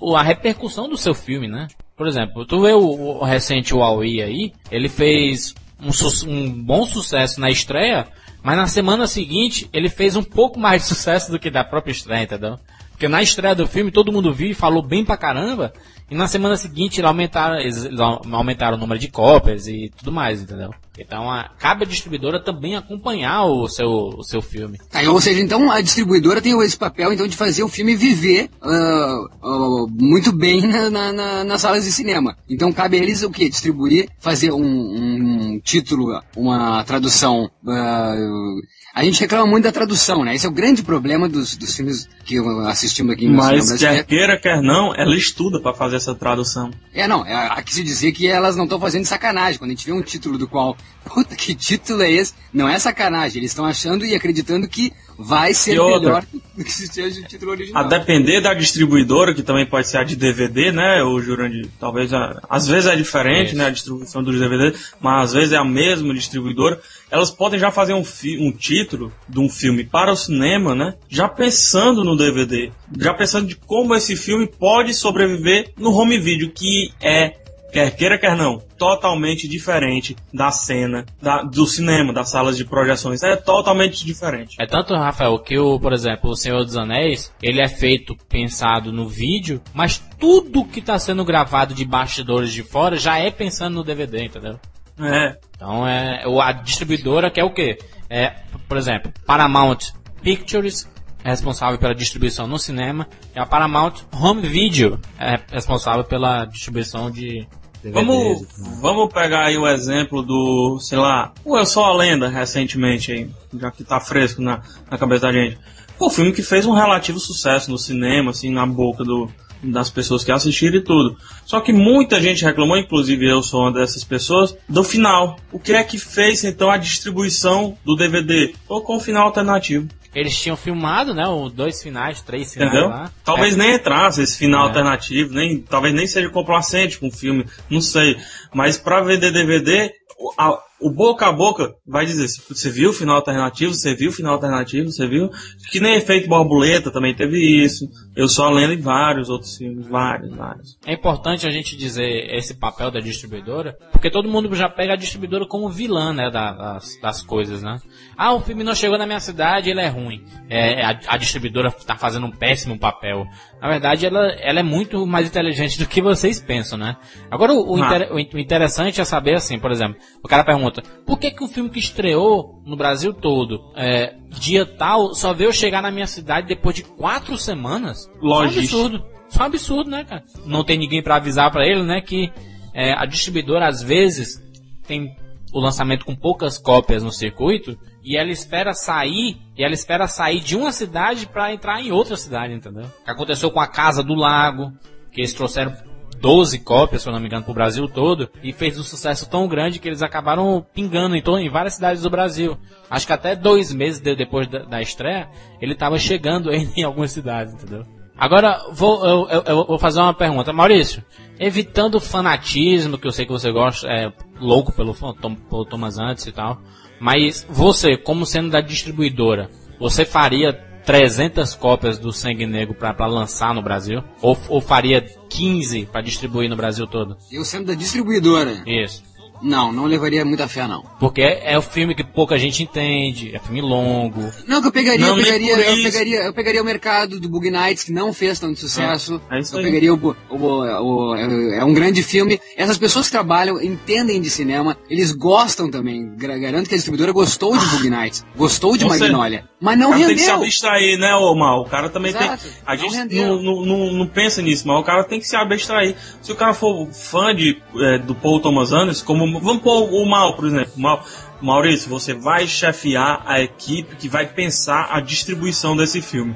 o, a repercussão do seu filme, né? Por exemplo, tu vê o, o recente Huawei aí, ele fez um, um bom sucesso na estreia, mas na semana seguinte ele fez um pouco mais de sucesso do que da própria estreia, entendeu? Porque na estreia do filme todo mundo viu e falou bem pra caramba. E na semana seguinte eles aumentaram, eles aumentaram o número de cópias e tudo mais, entendeu? Então a, cabe a distribuidora também acompanhar o seu, o seu filme. Tá, ou seja, então a distribuidora tem esse papel então de fazer o filme viver uh, uh, muito bem na, na, nas salas de cinema. Então cabe a eles o que? Distribuir, fazer um, um título, uma tradução uh, a gente reclama muito da tradução, né? Esse é o grande problema dos, dos filmes que assistimos aqui no Mas quer queira, quer não, ela estuda para fazer essa tradução. É, não, é, que se dizer que elas não estão fazendo sacanagem. Quando a gente vê um título do qual, puta, que título é esse? Não é sacanagem, eles estão achando e acreditando que vai ser melhor do que se seja o título original. A depender da distribuidora, que também pode ser a de DVD, né? O Jurandir, talvez, a, às vezes é diferente, Isso. né? A distribuição dos DVD, mas às vezes é a mesma distribuidora. Elas podem já fazer um, um título de um filme para o cinema, né? Já pensando no DVD, já pensando de como esse filme pode sobreviver no home video, que é quer queira, quer não, totalmente diferente da cena da, do cinema, das salas de projeções. É totalmente diferente. É tanto, Rafael, que o, por exemplo, o Senhor dos Anéis, ele é feito pensado no vídeo, mas tudo que está sendo gravado de bastidores de fora já é pensando no DVD, entendeu? É. Então é a distribuidora que é o quê? É, por exemplo, Paramount Pictures é responsável pela distribuição no cinema e a Paramount Home Video é responsável pela distribuição de Vamos, vamos pegar aí o exemplo do, sei lá, o Eu Sou a Lenda recentemente aí, já que tá fresco na, na cabeça da gente. Pô, filme que fez um relativo sucesso no cinema, assim, na boca do, das pessoas que assistiram e tudo. Só que muita gente reclamou, inclusive eu sou uma dessas pessoas, do final. O que é que fez então a distribuição do DVD? Ou com o final alternativo. Eles tinham filmado, né? Os dois finais, três finais Entendeu? lá. Talvez É. nem entrasse esse final É. alternativo, nem, talvez nem seja complacente com o filme, não sei. Mas pra vender DVD, a- o boca a boca vai dizer, você viu o final alternativo, você viu o final alternativo, você viu? Que nem efeito borboleta também teve isso. Eu sou a lenda em vários outros filmes, vários, vários. É importante a gente dizer esse papel da distribuidora, porque todo mundo já pega a distribuidora como vilã, né, da- das, das coisas, né? Ah, o filme não chegou na minha cidade, ele é ruim. É, a, a distribuidora está fazendo um péssimo papel. Na verdade, ela, ela é muito mais inteligente do que vocês pensam, né? Agora, o, o Ah. inter- o in- o interessante é saber assim, por exemplo, o cara pergunta, por que que um filme que estreou no Brasil todo, é, dia tal, só veio chegar na minha cidade depois de quatro semanas? Logística. Isso é um absurdo. Isso é um absurdo, né, cara? Não tem ninguém pra avisar pra ele, né, que é, a distribuidora às vezes tem o lançamento com poucas cópias no circuito e ela espera sair, e ela espera sair de uma cidade pra entrar em outra cidade, entendeu? Que aconteceu com a Casa do Lago, que eles trouxeram 12 cópias, se eu não me engano, pro Brasil todo, e fez um sucesso tão grande que eles acabaram pingando em, em várias cidades do Brasil. Acho que até dois meses de- depois da, da estreia, ele tava chegando em, em algumas cidades, entendeu? Agora, vou, eu, eu- eu vou fazer uma pergunta. Maurício, evitando o fanatismo, que eu sei que você gosta, é louco pelo, pelo Thomas Antes e tal, mas você, como sendo da distribuidora, você faria 300 cópias do Sangue Negro pra, pra lançar no Brasil? Ou, ou faria 15 pra distribuir no Brasil todo? Eu sendo da distribuidora, Isso. Não, não levaria muita fé, não. Porque é, é o filme que pouca gente entende, é filme longo. Não, que eu pegaria, Não, eu pegaria, eu isso. pegaria, eu pegaria o mercado do Bug Nights, que não fez tanto sucesso. É isso eu aí. pegaria o, o- o- o- é um grande filme. Essas pessoas que trabalham entendem de cinema, eles gostam também. Garanto que a distribuidora gostou de Bug Nights, gostou de Você- Magnolia, mas não o cara tem que se rendeu. abstrair, né, ô Mal? O cara também Exato, tem. A não gente rendeu. não, não, não, não pensa nisso, mas o cara tem que se abstrair. Se o cara for fã de, é, do Paul Thomas Anderson, como. Vamos pôr o Mal, por exemplo. Mal, Maurício, você vai chefiar a equipe que vai pensar a distribuição desse filme.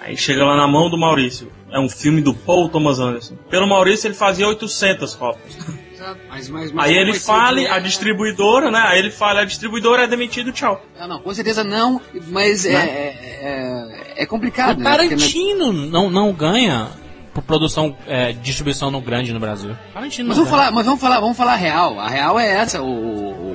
Aí chega lá na mão do Maurício. É um filme do Paul Thomas Anderson. Pelo Maurício ele fazia 800 cópias. Mas- mas- mas Aí ele fala, que é- a distribuidora, né? Aí ele fala, a distribuidora é demitido, tchau. Não, não, com certeza não, mas é, é, é, é complicado. O né? Porque, né, Tarantino não, não ganha produção, é, distribuição no grande no Brasil. Tarantino Mas não vamos falar, mas vamos falar, vamos falar a real. A real é essa. O,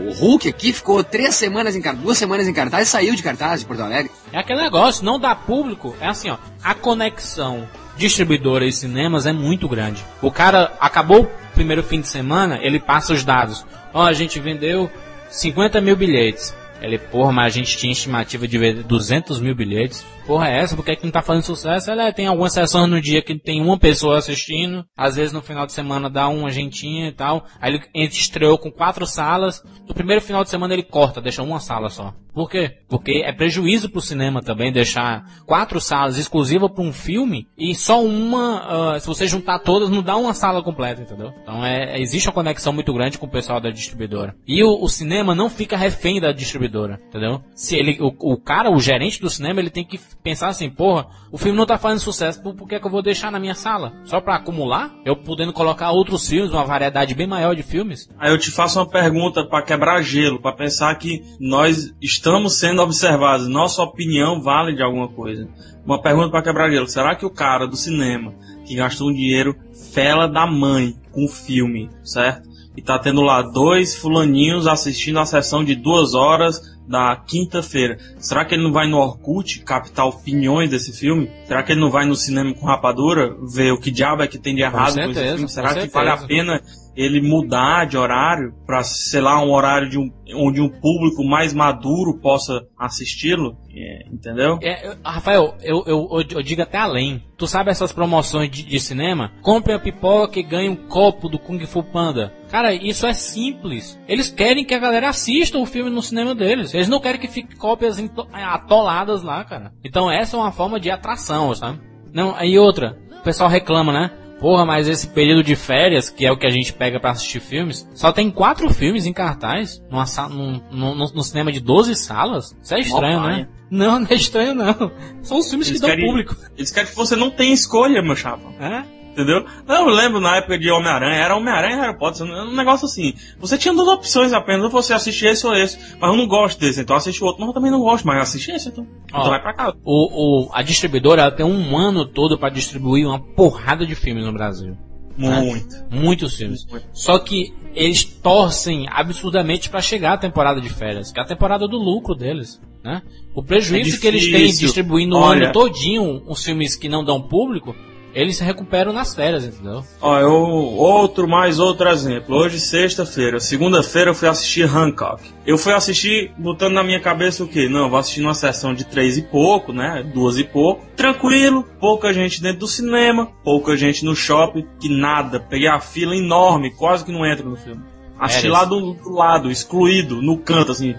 o- Hulk aqui ficou três semanas em cartaz, duas semanas em cartaz e saiu de cartaz de Porto Alegre. É aquele negócio, não dá público. É assim, ó. A conexão distribuidora e cinemas é muito grande. O cara acabou o primeiro fim de semana, ele passa os dados. Ó, a gente vendeu 50 mil bilhetes. Ele, porra, mas a gente tinha estimativa de vender 200 mil bilhetes. Porra, é essa? Por que, é que não tá fazendo sucesso? Ela tem algumas sessões no dia que tem uma pessoa assistindo. Às vezes no final de semana dá uma gentinha e tal. Aí ele estreou com quatro salas. No primeiro final de semana ele corta, deixa uma sala só. Por quê? Porque é prejuízo pro cinema também deixar quatro salas exclusivas para um filme e só uma, ah, se você juntar todas, não dá uma sala completa, entendeu? Então é, existe uma conexão muito grande com o pessoal da distribuidora. E o, o cinema não fica refém da distribuidora, entendeu? Se ele, o, o cara, o gerente do cinema, ele tem que pensar assim, porra, o filme não tá fazendo sucesso, por, que, que eu vou deixar na minha sala? Só pra acumular? Eu podendo colocar outros filmes, uma variedade bem maior de filmes? Aí eu te faço uma pergunta para quebrar gelo, para pensar que nós estamos sendo observados, nossa opinião vale de alguma coisa. Uma pergunta para quebrar gelo: será que o cara do cinema que gastou um dinheiro fela da mãe com o filme, certo? E tá tendo lá dois fulaninhos assistindo a sessão de duas horas da quinta-feira. Será que ele não vai no Orkut captar opiniões desse filme? Será que ele não vai no cinema com rapadura ver o que diabo é que tem de errado com, esse certeza, filme? com Será que certeza. vale a pena ele mudar de horário para, sei lá, um horário de um, onde um público mais maduro possa assisti-lo? É, entendeu? É, eu- Rafael, eu, eu, eu, digo até além. Tu sabe essas promoções de, de cinema? Compre a pipoca e ganhe um copo do Kung Fu Panda. Cara, isso é simples. Eles querem que a galera assista o filme no cinema deles. Eles não querem que fique cópias ento- atoladas lá, cara. Então essa é uma forma de atração, sabe? Não, aí outra. O pessoal reclama, né? Porra, mas esse período de férias, que é o que a gente pega pra assistir filmes, só tem quatro filmes em cartaz numa num, num- num- num cinema de 12 salas? Isso é estranho, Mó né? paia. Não, não é estranho não. São os filmes que Eles dão querem- público. Eles querem que você não tenha escolha, meu chapa. É? Entendeu? Eu lembro na época de Homem-Aranha, era Homem-Aranha e Harry Potter, um negócio assim. Você tinha duas opções apenas, ou você assiste esse ou esse. Mas eu não gosto desse, então assiste o outro. Mas eu também não gosto, mas assiste esse, então. Ó. Então vai pra casa. O, o, a distribuidora ela tem um ano todo pra distribuir uma porrada de filmes no Brasil. Muito. Muitos filmes. Muito. Só que eles torcem absurdamente pra chegar a temporada de férias, que é a temporada do lucro deles, né? O prejuízo É que eles têm distribuindo o Olha. ano todinho os filmes que não dão público, eles recuperam nas férias, entendeu? Ó, eu, outro, mais outro exemplo. Hoje, sexta-feira. Segunda-feira eu fui assistir Hancock. Eu fui assistir botando na minha cabeça o quê? Não, vou assistir numa sessão de três e pouco, né? Duas e pouco. Tranquilo, pouca gente dentro do cinema, pouca gente no shopping, que nada. Peguei a fila enorme, quase que não entro no filme. Assisti Férias. lá do, do lado, excluído, no canto, assim,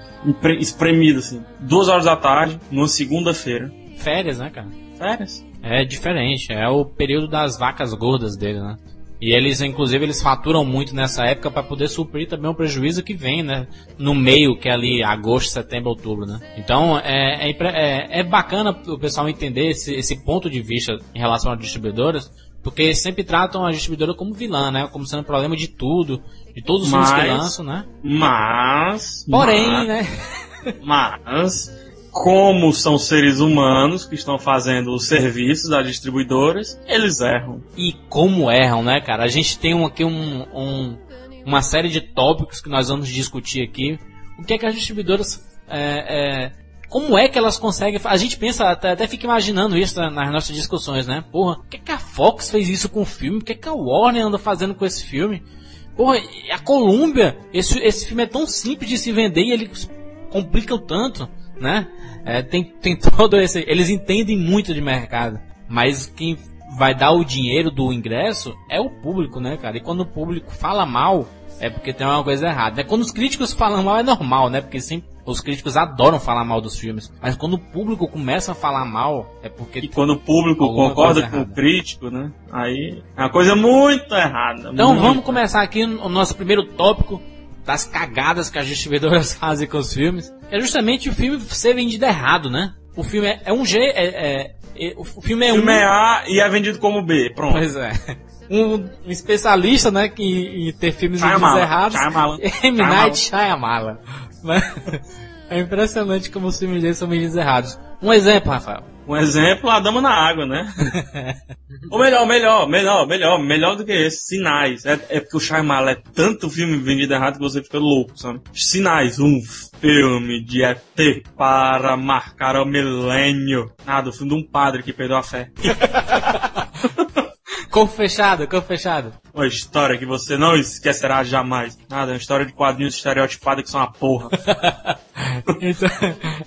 espremido, assim. Duas horas da tarde, numa segunda-feira. Férias, né, cara? Férias. É diferente, é o período das vacas gordas dele, né? E eles, inclusive, eles faturam muito nessa época para poder suprir também o prejuízo que vem, né? No meio, que é ali agosto, setembro, outubro, né? Então, é, é, é, é bacana o pessoal entender esse, esse ponto de vista em relação às distribuidoras, porque sempre tratam a distribuidora como vilã, né? Como sendo problema de tudo, de todos os filmes que Mas- lançam, né? Mas. Porém, mas- né? Mas, como são seres humanos que estão fazendo os serviços das distribuidoras, eles erram. E como erram, né, cara? A gente tem aqui um, um- uma série de tópicos que nós vamos discutir aqui. O que é que as distribuidoras. é, é, como é que elas conseguem. A gente pensa, até, até fica imaginando isso na- nas nossas discussões, né? Porra, por que, que a Fox fez isso com o filme? Que, que a Warner anda fazendo com esse filme? Porra, a Columbia, esse, esse filme é tão simples de se vender e eles complicam tanto, né? É, tem, tem todo esse. Eles entendem muito de mercado, mas quem vai dar o dinheiro do ingresso é o público, né, cara? E quando o público fala mal, é porque tem uma coisa errada. né? Quando os críticos falam mal é normal, né? Porque sempre os críticos adoram falar mal dos filmes. Mas quando o público começa a falar mal, é porque E quando o público Alguma concorda com o errada. crítico, né? Aí é uma coisa muito errada. Então muito. vamos começar aqui o nosso primeiro tópico das cagadas que as distribuidoras fazem com os filmes. É justamente o filme ser vendido errado, né? O filme é, é um G. É, é- é- o filme é O filme um. é A e é vendido como B. Pronto. Pois é. Um, um especialista, né, que em ter filmes vendidos errados. Shyamalan, M. Night Shyamalan. É impressionante como os filmes deles são vendidos errados. Um exemplo, Rafael. Um exemplo, a Dama na Água, né? Ou melhor, melhor, melhor, melhor, melhor do que esse, Sinais. É, é porque o Shyamalan é tanto filme vendido errado que você fica louco, sabe? Sinais, um filme de ET para marcar o milênio. Nada, o filme de um padre que perdeu a fé. Corpo fechado, corpo fechado. Uma história que você não esquecerá jamais. Nada, é uma história de quadrinhos estereotipada que são uma porra. Então,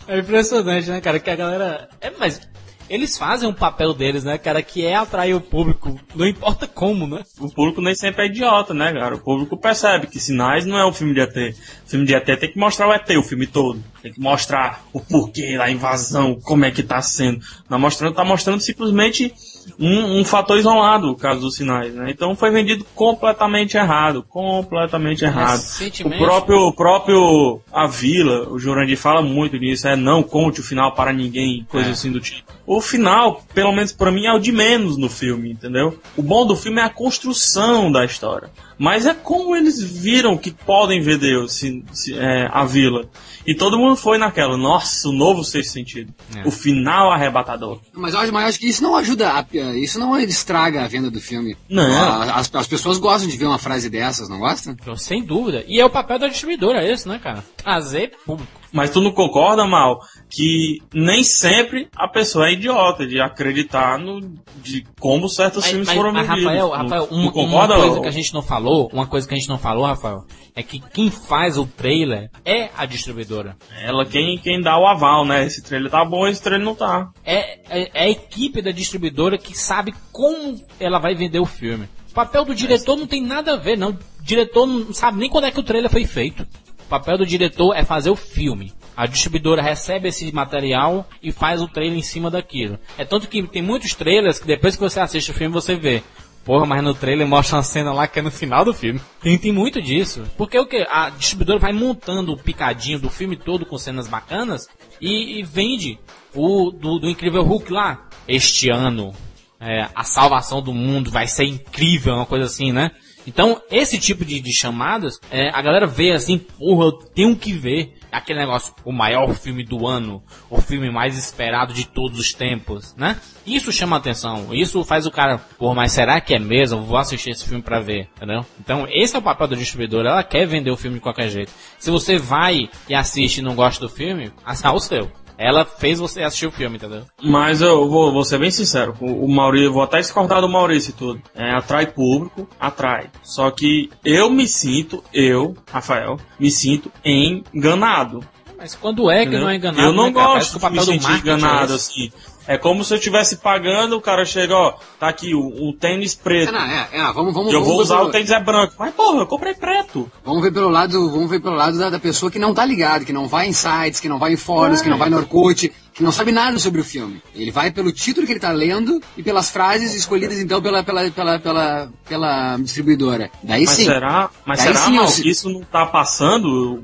é impressionante, né, cara? Que a galera. É, mas eles fazem um papel deles, né, cara? Que é atrair o público, não importa como, né? O público nem sempre é idiota, né, cara? O público percebe que Sinais não é um filme de ET. O filme de ET tem que mostrar o ET, o filme todo. Tem que mostrar o porquê da invasão, como é que tá sendo. Não mostrando, tá mostrando simplesmente um, um fator isolado, o caso dos Sinais, né? Então foi vendido completamente errado. Completamente errado. O próprio, o próprio A Vila, o Jurandir fala muito nisso, é não conte o final para ninguém, coisa É. assim do tipo. O final, pelo menos pra mim, é o de menos no filme, entendeu? O bom do filme é a construção da história. Mas é como eles viram que podem ver Deus, se, se- é, a vila. E todo mundo foi naquela, nossa, o novo sexto sentido. É. O final arrebatador. Mas eu acho, mas eu acho que isso não ajuda, a- isso não estraga a venda do filme. Não. A- As, as pessoas gostam de ver uma frase dessas, não gostam? Sem dúvida. E é o papel da distribuidora, esse, né, cara? Trazer público. Mas tu não concorda, Mal, que nem sempre a pessoa é idiota de acreditar no, de como certos Mas, filmes mas, foram mas, vendidos. Rafael, Rafael, tu uma, concorda, coisa ô? que a gente não falou, uma coisa que a gente não falou, Rafael, é que quem faz o trailer é a distribuidora. Ela quem, quem dá o aval, né? Esse trailer tá bom, esse trailer não tá. É, é, é a equipe da distribuidora que sabe como ela vai vender o filme. O papel do diretor não tem nada a ver, não. O diretor não sabe nem quando é que o trailer foi feito. O papel do diretor é fazer o filme. A distribuidora recebe esse material e faz o trailer em cima daquilo. É tanto que tem muitos trailers que depois que você assiste o filme você vê. Porra, mas no trailer mostra uma cena lá que é no final do filme. Tem, tem muito disso. Porque o que? A distribuidora vai montando o picadinho do filme todo com cenas bacanas e, e vende o do, do Incrível Hulk lá. Este ano, é, a salvação do mundo vai ser incrível, uma coisa assim, né? Então, esse tipo de, de chamadas, é, a galera vê assim, porra, eu tenho que ver aquele negócio, o maior filme do ano, o filme mais esperado de todos os tempos, né? Isso chama atenção, isso faz o cara, pô, mas será que é mesmo? Vou assistir esse filme pra ver, entendeu? Então, esse é o papel da distribuidora, ela quer vender o filme de qualquer jeito. Se você vai e assiste e não gosta do filme, azar o seu. Ela fez você assistir o filme, entendeu? Mas eu vou, vou ser bem sincero, o, o Maurício, vou até discordar do Maurício e tudo. É, atrai público, atrai. Só que eu me sinto, eu, Rafael, me sinto enganado. Mas quando é que entendeu? não é enganado? Eu não né, gosto de me sentir é enganado, esse. assim. É como se eu estivesse pagando, o cara chega, ó, tá aqui o, o tênis preto. É, não, é, é, vamos, vamos, eu vamos vou ver usar pelo- o tênis é branco. Mas, porra, eu comprei preto. Vamos ver pelo lado, vamos ver pelo lado da, da pessoa que não tá ligado, que não vai em sites, que não vai em fóruns, que não vai no Orkut, que não sabe nada sobre o filme. Ele vai pelo título que ele tá lendo e pelas frases escolhidas então pela, pela, pela, pela, pela distribuidora. Daí Mas sim. será, mas Daí será sim, eu- que isso não tá passando?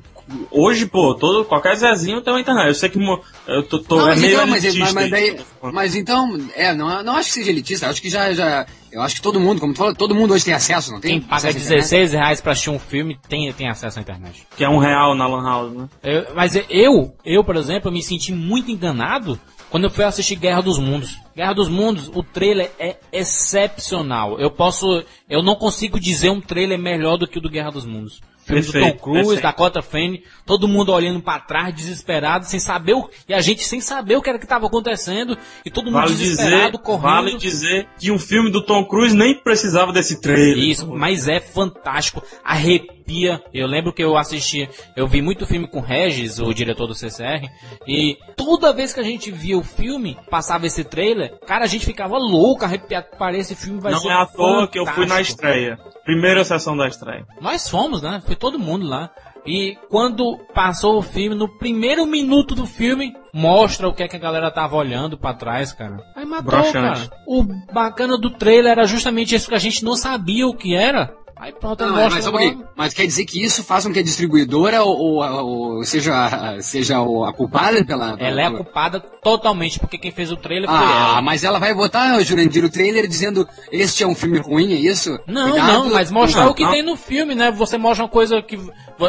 Hoje, pô, todo, qualquer Zezinho tem uma internet. Eu sei que eu tô, tô- Não, é mas meio então, mas, elitista mas, mas daí, mas então, é, não, não acho que seja elitista, acho que já, já, eu acho que todo mundo, como tu falou, todo mundo hoje tem acesso, não tem? Quem paga Acesso à internet? 16 reais pra assistir um filme tem, tem acesso à internet. Que é um real na Lan House, né? Eu- mas eu, eu, por exemplo, me senti muito enganado quando eu fui assistir Guerra dos Mundos. Guerra dos Mundos, o trailer é excepcional. Eu posso, eu não consigo dizer um trailer melhor do que o do Guerra dos Mundos. Filme do Tom Perfeito, Cruise, perfeito. Dakota Fanning, todo mundo olhando pra trás, desesperado, sem saber o, e a gente sem saber o que era que tava acontecendo, e todo mundo Vale dizer, desesperado, correndo. vale dizer que um filme do Tom Cruise nem precisava desse trailer. Isso, mas é fantástico, arrepia. Eu lembro que eu assisti, eu vi muito filme com Regis, o diretor do CCR, e toda vez que a gente via o filme, passava esse trailer, cara, a gente ficava louco, arrepiado, parece esse filme vai Não ser é à toa que eu fui na estreia. Primeira sessão da estreia. Nós fomos, né? Foi todo mundo lá. E quando passou o filme, no primeiro minuto do filme, mostra o que é que a galera tava olhando pra trás, cara. Aí matou, Broxante. cara. O bacana do trailer era justamente isso que a gente não sabia o que era. Aí pronto, Não, mostra mas, um mas quer dizer que isso faz com que a distribuidora ou, ou- ou seja, a- seja a culpada pela. Ela é a pela- culpada totalmente, porque quem fez o trailer foi Ah, ela. mas ela vai botar, Jurandir, o trailer dizendo este é um filme ruim, é isso? Não, Cuidado. não, mas mostrar Não, o que não. tem no filme, né? Você mostra uma coisa que.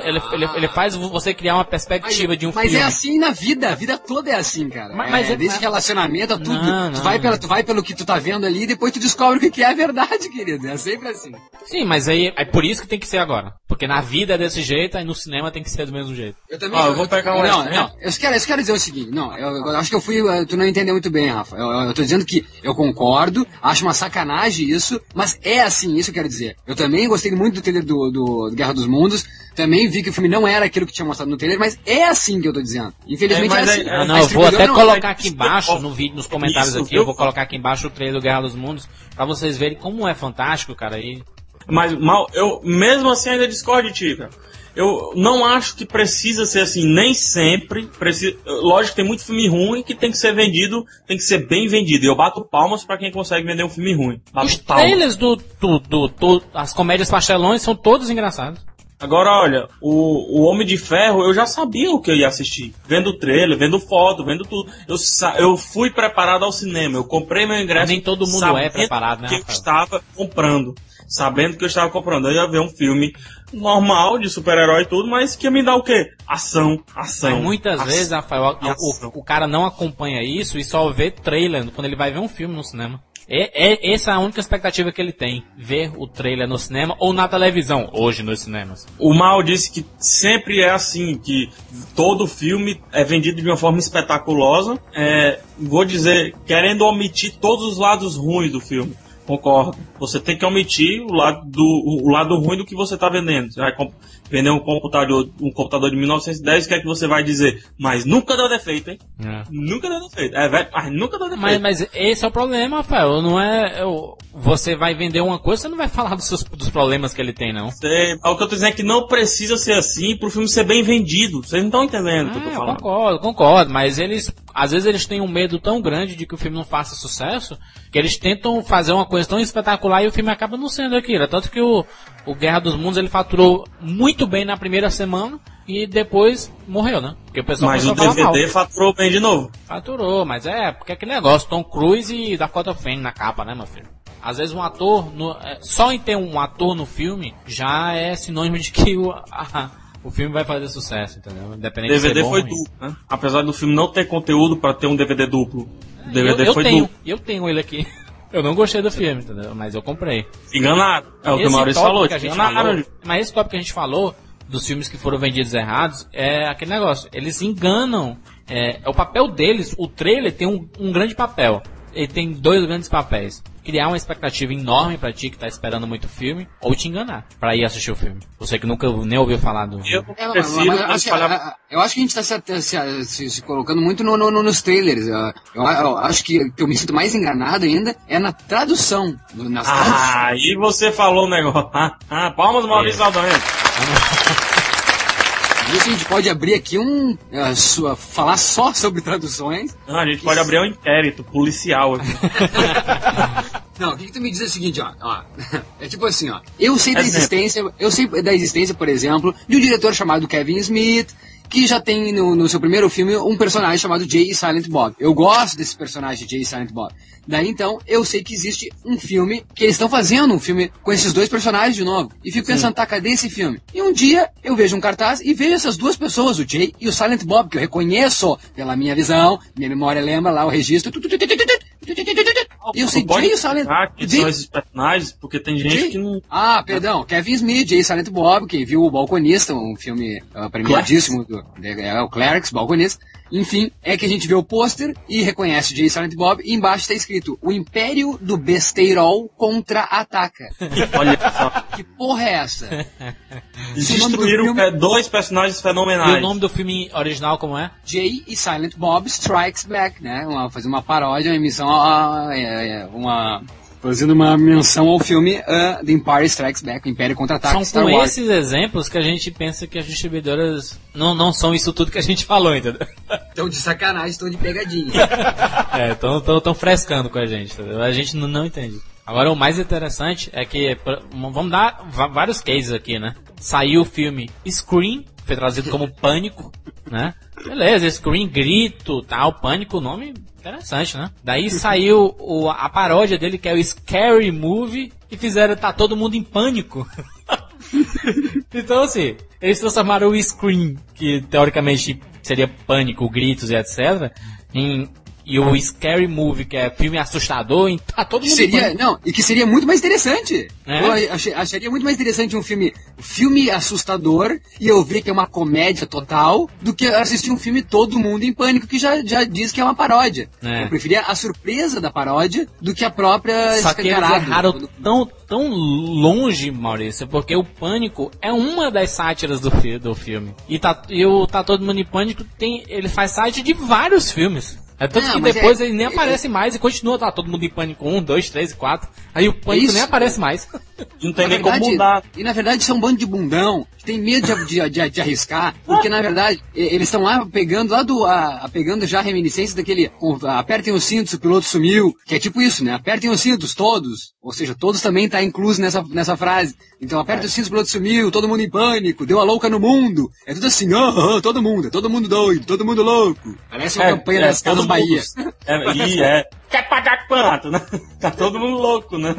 Ele, ele, ele faz você criar uma perspectiva Mas, de um mas filme. é assim na vida, a vida toda é assim, cara. Mas- É, mas é- desde mas- relacionamento a tudo. Não, tu, não. vai pela, tu vai pelo que tu tá vendo ali e depois tu descobre o que é a verdade, querido. É sempre assim. Sim, mas aí é por isso que tem que ser agora. Porque na vida é desse jeito, aí no cinema tem que ser do mesmo jeito. Eu também. Ó, eu vou pegar um Não, não. Eu só quero, eu só quero dizer o seguinte. Não, eu, eu acho que eu fui. eh, Tu não entendeu muito bem, Rafa. Eu, eu, eu tô dizendo que eu concordo, acho uma sacanagem isso, mas é assim, isso eu quero dizer. Eu também gostei muito do trailer do, do, do Guerra dos Mundos. Também vi que o filme não era aquilo que tinha mostrado no trailer, mas é assim que eu tô dizendo. Infelizmente É, é, mas assim. é- Ah, A não, eu vou até não- colocar aqui embaixo no vídeo, nos comentários isso, aqui, eu viu? vou colocar aqui embaixo o trailer do Guerra dos Mundos, pra vocês verem como é fantástico, cara. E Mas mal, eu mesmo assim ainda discordo de ti, cara. Eu não acho que precisa ser assim, nem sempre. Precisa, lógico que tem muito filme ruim que tem que ser vendido, tem que ser bem vendido. E eu bato palmas pra quem consegue vender um filme ruim. Bato os palmas. trailers do, do, do, do- as comédias pastelões são todos engraçados. Agora, olha, o, o Homem de Ferro, eu já sabia o que eu ia assistir. Vendo o trailer, vendo foto, vendo tudo. Eu, eu fui preparado ao cinema. Eu comprei meu ingresso. Mas nem todo mundo é preparado, né, que eu estava comprando. Sabendo que eu estava comprando. Eu ia ver um filme normal, de super-herói e tudo, mas que ia me dar o quê? Ação, ação. Mas muitas ação. vezes, Rafael, o, o cara não acompanha isso e só vê trailer quando ele vai ver um filme no cinema. É, é- essa é a única expectativa que ele tem. Ver o trailer no cinema ou na televisão, hoje nos cinemas. O Mal disse que sempre é assim, que todo filme é vendido de uma forma espetaculosa. É, vou dizer, querendo omitir todos os lados ruins do filme. Concordo. Você tem que omitir o lado, do, o lado ruim do que você está vendendo. Você vai vender um computador, um computador de 1910, o que é que você vai dizer? Mas nunca deu defeito, hein? Nunca deu defeito. É velho, mas nunca deu defeito. Mas, mas esse é o problema, Rafael. Não é. eu- você vai vender uma coisa, você não vai falar dos, seus, dos problemas que ele tem, não. Você- o que eu tô dizendo é que não precisa ser assim pro filme ser bem vendido. Vocês não estão entendendo o que eu tô Ah, falando. concordo, concordo, mas eles às vezes eles têm um medo tão grande de que o filme não faça sucesso, que eles tentam fazer uma coisa tão espetacular e o filme acaba não sendo aquilo. Tanto que o, o Guerra dos Mundos ele faturou muito bem na primeira semana e depois morreu, né? Porque o pessoal Mas o DVD mal. faturou bem de novo. Faturou, mas é, porque é aquele negócio, Tom Cruise e Dakota Fanning na capa, né, meu filho? Às vezes um ator, no- é, só em ter um ator no filme, já é sinônimo de que o, a- o filme vai fazer sucesso, entendeu? Independente de DVD ser bom foi ruim. duplo, né? Apesar do filme não ter conteúdo pra ter um DVD duplo. DVD eu, eu foi tenho, duplo. eu tenho ele aqui. Eu não gostei do filme, entendeu? Mas eu comprei. Se enganaram. É o que o Maurício que falou, mas esse tópico que a gente falou dos filmes que foram vendidos errados é aquele negócio. Eles enganam. É, é o papel deles. O trailer tem um, um grande papel. Ele tem dois grandes papéis. Criar uma expectativa enorme pra ti que tá esperando muito filme, ou te enganar pra ir assistir o filme. Você que nunca nem ouviu falar do. Eu É, mas- mas acho que, espalhar- a- a- eu acho que a gente está se, se- se- se colocando muito no- no- no- nos trailers. Eu, eu- eu acho que, que eu me sinto mais enganado ainda é na tradução. Nas traduções. Ah, aí você falou o negócio. Ah, ah, palmas do Maurício É. Saldanha. Isso a gente pode abrir aqui um. eh, sua- falar só sobre traduções. Ah, a gente pode abrir um inquérito policial aqui. Não, o que, que tu me diz é o seguinte, ó, ó. É tipo assim, ó. Eu sei da existência, eu sei da existência, por exemplo, de um diretor chamado Kevin Smith, que já tem no, no seu primeiro filme um personagem chamado Jay e Silent Bob. Eu gosto desse personagem Jay e Silent Bob. Daí então, eu sei que existe um filme, que eles estão fazendo um filme com esses dois personagens de novo. E fico pensando, tá, cadê esse filme? E um dia eu vejo um cartaz e vejo essas duas pessoas, o Jay e o Silent Bob, que eu reconheço pela minha visão, minha memória lembra lá o registro. E pode Jay o Silent Jay- são esses personagens, porque tem gente Jay- que não... Ah, perdão, Kevin Smith, Jay Silent Bob, quem viu o Balconista, um filme ah, premiadíssimo, do, é, o Clerks, Balconista. Enfim, é que a gente vê o pôster e reconhece Jay Silent Bob e embaixo está escrito O Império do Besteirol contra-ataca. Olha só. que porra é essa? Nome do Destruíram filme- é, dois personagens E fenomenais. o nome do filme original como é? Jay e Silent Bob Strikes Back, né? Uma, fazer uma paródia, uma emissão, a, é, é, uma fazendo uma menção ao filme uh, The Empire Strikes Back, o Império contra-ataca São com esses exemplos que a gente pensa que as distribuidoras não, não são isso tudo que a gente falou, entendeu? Estão de sacanagem, estão de pegadinha. É, estão tão, tão frescando com a gente, entendeu? A gente não, não entende. Agora, o mais interessante é que, vamos dar vários cases aqui, né? Saiu o filme Scream, foi traduzido como Pânico, né? Beleza, Scream, grito, tal, Pânico, nome interessante, né? Daí saiu o- a paródia dele, que é o Scary Movie, e fizeram Tá Todo Mundo em Pânico. então, assim, eles transformaram o Scream, que teoricamente seria pânico, gritos e etc., em, e o Scary Movie, que é filme assustador, Tá Todo Mundo seria, não, e que seria muito mais interessante. É? Eu achei- acharia muito mais interessante um filme, filme assustador e eu ver que é uma comédia total do que assistir um filme Todo Mundo em Pânico que já, já diz que é uma paródia. É. Eu preferia a surpresa da paródia do que a própria Só que eles erraram tão, tão longe, Maurício, porque o Pânico é uma das sátiras do, do filme. E, tá, e o Tá Todo Mundo em Pânico, tem, ele faz sátira de vários filmes. É tanto Não, que mas depois é- ele nem é- aparece mais e continua Tá Todo Mundo em Pânico 1, 2, 3 e 4. Aí o Pânico isso. nem aparece mais. Não tem Na nem como verdade- mudar. E na verdade são um bando de bundão que tem medo de, de, de- arriscar, porque na verdade eles estão lá pegando lá do. A, pegando já a reminiscência daquele. apertem os cintos, o piloto sumiu. Que é tipo isso, né? Apertem os cintos, todos. Ou seja, todos também tá incluso nessa, nessa frase. Então apertem os cintos, o piloto sumiu, todo mundo em pânico, deu a louca no mundo. É tudo assim, ah, ah, todo mundo, é todo mundo doido, todo mundo louco. Parece uma campanha das todo Casas Bahia. É, e é. Quer pagar quanto, né? Tá todo mundo louco, né?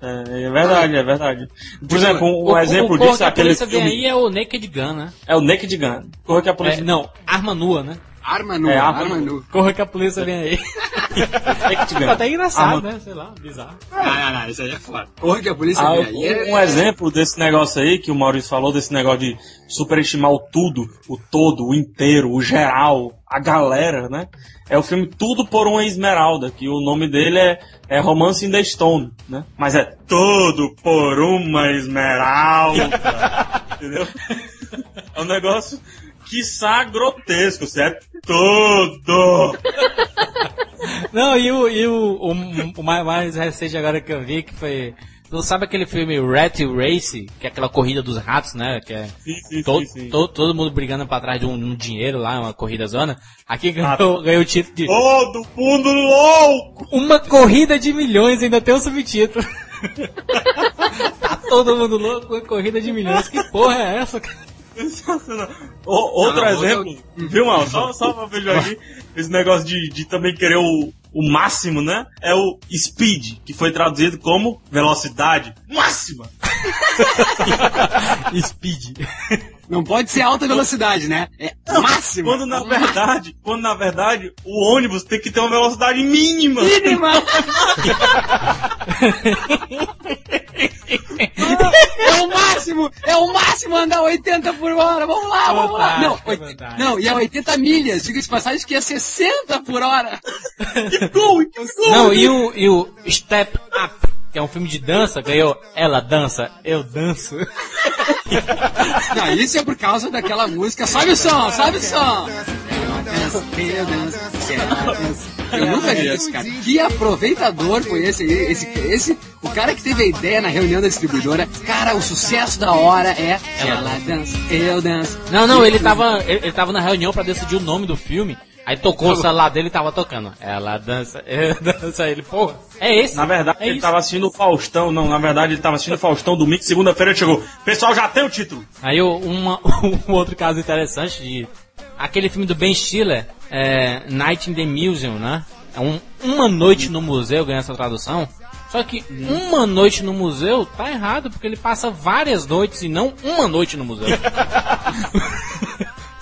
É, é verdade, é verdade. Por exemplo, um, um exemplo o, disso que é a aquele polícia vem filme. aí é o Naked Gun, né? É o Naked Gun. Corra que a polícia. É, não, arma nua, né? Arma nua, É, arma arma nua. Corra que a polícia vem aí. Naked Gun. Tá até engraçado, Arma- né? Sei lá, bizarro. Ah, não, não, isso aí é foda. Porra que a polícia Ah, vem aí. é- um, um exemplo desse negócio aí que o Maurício falou, desse negócio de superestimar o tudo, o todo, o inteiro, o geral, a galera, né? É o filme Tudo por uma Esmeralda, que o nome dele é, é Romance in the Stone, né? Mas é Tudo por uma Esmeralda, entendeu? É um negócio quiçá grotesco, assim, é tudo! Não, e o, e o, o, o mais, mais recente agora que eu vi, que foi Tu sabe aquele filme Rat Race, que é aquela corrida dos ratos, né? Que é Sim, sim, todo, sim, sim. todo, todo mundo brigando pra trás de um, um dinheiro lá, uma corrida zona. Aqui ganhou, ganhou o título de Todo mundo louco! Uma corrida de milhões, ainda tem um subtítulo. tá todo mundo louco, uma corrida de milhões. Que porra é essa, cara? Sensacional. O- outro Não, exemplo, viu, mal? Só, só pra ver aqui, esse negócio de, de também querer o, o máximo, né? É o speed, que foi traduzido como velocidade máxima. Speed. Não pode ser alta velocidade, né? É máxima. Quando na verdade, quando na verdade, o ônibus tem que ter uma velocidade mínima. Mínima. é o máximo! É o máximo andar 80 por hora! Vamos lá, vamos lá! Não, fantástico. não, e é 80 milhas, diga de passagem que é 60 por hora! Que gol, que gol! Não, e o, e o Step Up, que é um filme de dança, ganhou Ela Dança, Eu Danço. Não, isso é por causa daquela música. Sobe o som, sobe o som! Eu nunca vi isso, cara. Que aproveitador foi esse, esse, esse. O cara que teve a ideia na reunião da distribuidora. Cara, o sucesso da hora é. Ela dança, eu danço. Não, não, ele tava, ele, ele tava na reunião pra decidir o nome do filme. Aí tocou o celular dele e tava tocando. Ela dança, eu danço. Aí ele, porra, é esse? Na verdade, é ele isso. tava assistindo o Faustão. Não, na verdade, ele tava assistindo o Faustão domingo, segunda-feira ele chegou. Pessoal, já tem o título. Aí uma, um outro caso interessante de aquele filme do Ben Stiller, é, Night in the Museum, né? É um, uma noite no museu ganha essa tradução. Só que uma noite no museu tá errado porque ele passa várias noites e não uma noite no museu.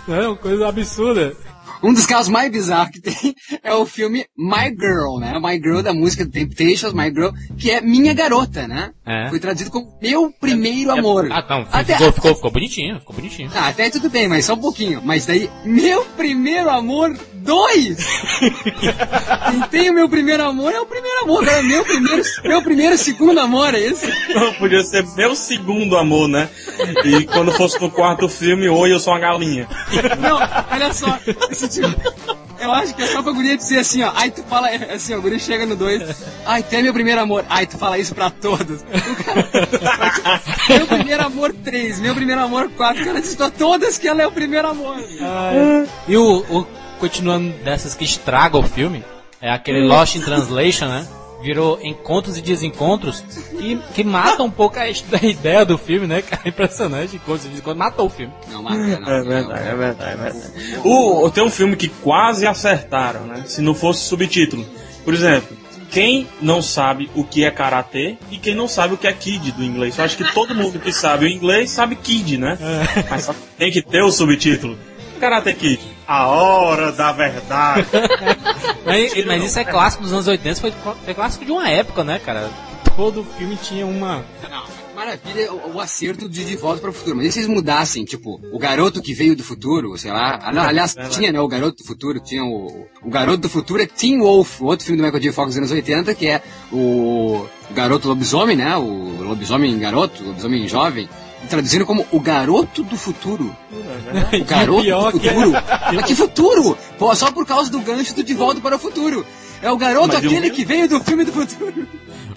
é uma coisa absurda. Um dos casos mais bizarros que tem é o filme My Girl, né? My Girl da música do Temptations, My Girl, que é Minha Garota, né? É. Foi traduzido como Meu Primeiro Amor. Ah, não, Até- ficou, ficou, ficou bonitinho, ficou bonitinho. Ah, até tudo bem, mas só um pouquinho. Mas daí, Meu Primeiro Amor 2! Quem tem o Meu Primeiro Amor é o primeiro amor, cara. Meu primeiro, meu primeiro segundo amor, é esse? Não, podia ser meu segundo amor, né? E quando fosse no quarto filme, oi, eu sou uma galinha. Não, olha só. Esse tipo, eu acho que é só pra guria dizer assim, ó. Ai, tu fala assim, ó, a guria chega no 2. Ai, tu é meu primeiro amor. Ai, tu fala isso pra todos. O cara- meu primeiro amor 3, meu primeiro amor 4. O cara diz pra todas que ela é o primeiro amor. E o, o- continuando dessas que estraga o filme, é aquele Lost in Translation, né? Virou encontros e desencontros que, que mata um pouco a, ideia do filme, né? cara? É impressionante, encontros e desencontros, matou o filme. Não, mata, não. É verdade, é verdade, é verdade. O, tem um filme que quase acertaram, né? Se não fosse subtítulo. Por exemplo, quem não sabe o que é karatê e quem não sabe o que é kid do inglês. Eu acho que todo mundo que sabe o inglês sabe kid, né? Mas só que tem que ter o subtítulo. Karate Kid. A hora da verdade. Mas, mas isso é clássico dos anos 80, foi, foi clássico de uma época, né, cara? Todo filme tinha uma. Maravilha o, o acerto de De Volta para o Futuro. Mas e se eles mudassem, tipo, o garoto que veio do futuro, sei lá. ali- Aliás, tinha, né? O garoto do futuro, tinha o. O garoto do futuro é Teen Wolf, o outro filme do Michael J. Fox dos anos 80, que é o, o garoto lobisomem, né? O lobisomem garoto, o lobisomem jovem. Traduzindo como o garoto do futuro. O garoto do que é- futuro. Mas que futuro? Pô, só por causa do gancho do De Volta para o Futuro. É o garoto Mas eu- aquele que veio do filme do futuro.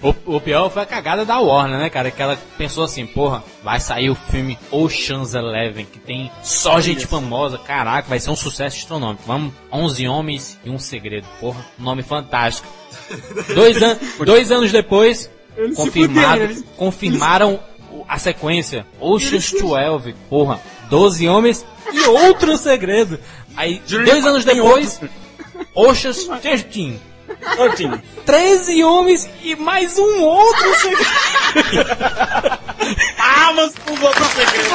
O, o pior foi a cagada da Warner, né, cara? Que ela pensou assim, porra, vai sair o filme Ocean's Eleven, que tem só gente famosa, caraca, vai ser um sucesso astronômico. Vamos, 11 homens e um segredo, porra, nome fantástico. Dois, an dois anos depois, confirmado, confirmaram a sequência Ocean's 12, porra, 12 homens e outro segredo. Aí, dois anos depois, Ocean's 13. Thirteen. 13 homens e mais um outro segredo. Ah, mas os outros segredos.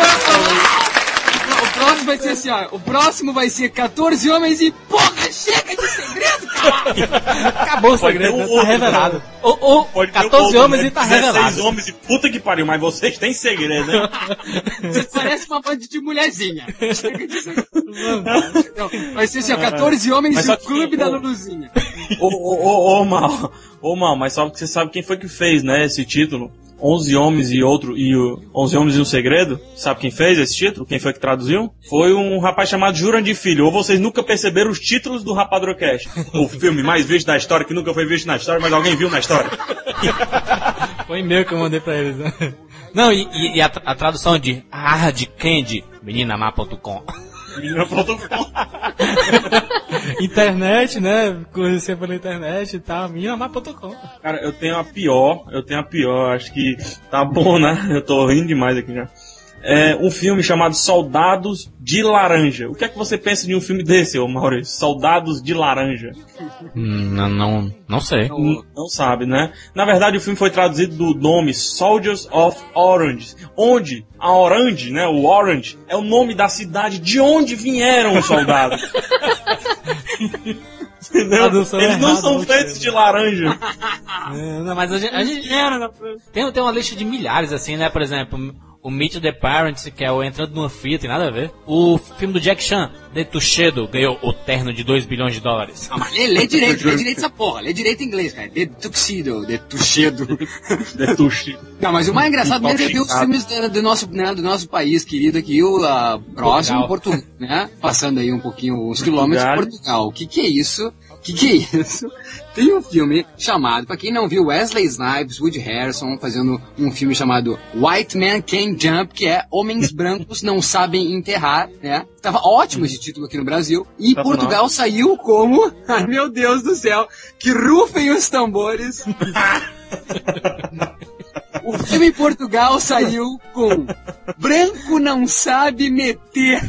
Não, o próximo vai ser assim, ó. O próximo vai ser 14 homens e porra, chega de segredo, cara! Acabou o segredo, um tá outro, revelado. O, o, Pode ter 14 outro, homens né? e tá 16 revelado. homens e puta que pariu, mas vocês têm segredo, né? Você parece uma banda de mulherzinha. Chega de segredo. Não, vai ser assim, ó. 14 homens Mas e só o que- clube da Luluzinha. Ô, ô, ô, ô, mal, ô, mal, mas só que você sabe quem foi que fez, né, esse título? 11 homens e outro, e o 11 homens e um segredo? Sabe quem fez esse título? Quem foi que traduziu? Foi um rapaz chamado Jurandir Filho. Ou vocês nunca perceberam os títulos do Rapadrocast? o filme mais visto da história, que nunca foi visto na história, mas alguém viu na história. Foi e-mail que eu mandei pra eles, né? Não, e, e- a, a tradução de Ah, de Candy, meninamar.com. Menina.com. internet, né? Conhecia pela internet e tal, meninamar.com. Cara, eu tenho a pior, eu tenho a pior, acho que tá bom, né? Eu tô rindo demais aqui já. É um filme chamado Soldados de Laranja. O que é que você pensa de um filme desse, ô Maurício? Soldados de Laranja. Hum, Não, não, não sei. N- Não sabe, né? Na verdade, o filme foi traduzido do nome Soldiers of Orange, onde a Orange, né, o Orange, é o nome da cidade de onde vieram os soldados. Entendeu? Eles não são não feitos de laranja. É, Não, mas a gente, a gente tem, tem uma lista de milhares, assim, né? Por exemplo, o Meet the Parents, que é o Entrando numa Fia, tem nada a ver. O filme do Jack Chan, The Tuxedo, ganhou o terno de 2 bilhões de dólares. Ah, mas lê, lê direito, lê direito essa porra. Lê direito em inglês, cara. The Tuxedo, The Tuxedo. Detuxi. Não, mas o mais engraçado mesmo é ver os filmes do, do nosso, né, do nosso país querido aqui, o ah, próximo, Portugal, né? Passando aí um pouquinho, uns quilômetros, Portugal. O que que é isso? Que que é isso? Tem um filme chamado, pra quem não viu, Wesley Snipes, Woody Harrison, fazendo um filme chamado White Man Can Jump, que é Homens Brancos Não Sabem Enterrar, né? Tava ótimo esse título aqui no Brasil. E em Portugal saiu como, ai meu Deus do céu, que rufem os tambores. O filme em Portugal saiu com Branco não sabe meter.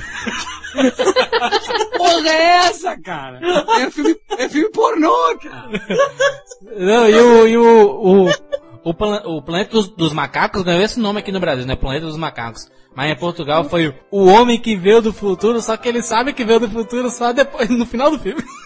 Que porra é essa, cara? É filme, é filme pornô, cara. Não, e o, e o, o, o, o Planeta dos, dos Macacos ganhou esse nome aqui no Brasil, né? Planeta dos Macacos. Mas em Portugal foi o Homem que Veio do Futuro, só que ele sabe que veio do futuro só depois, no final do filme.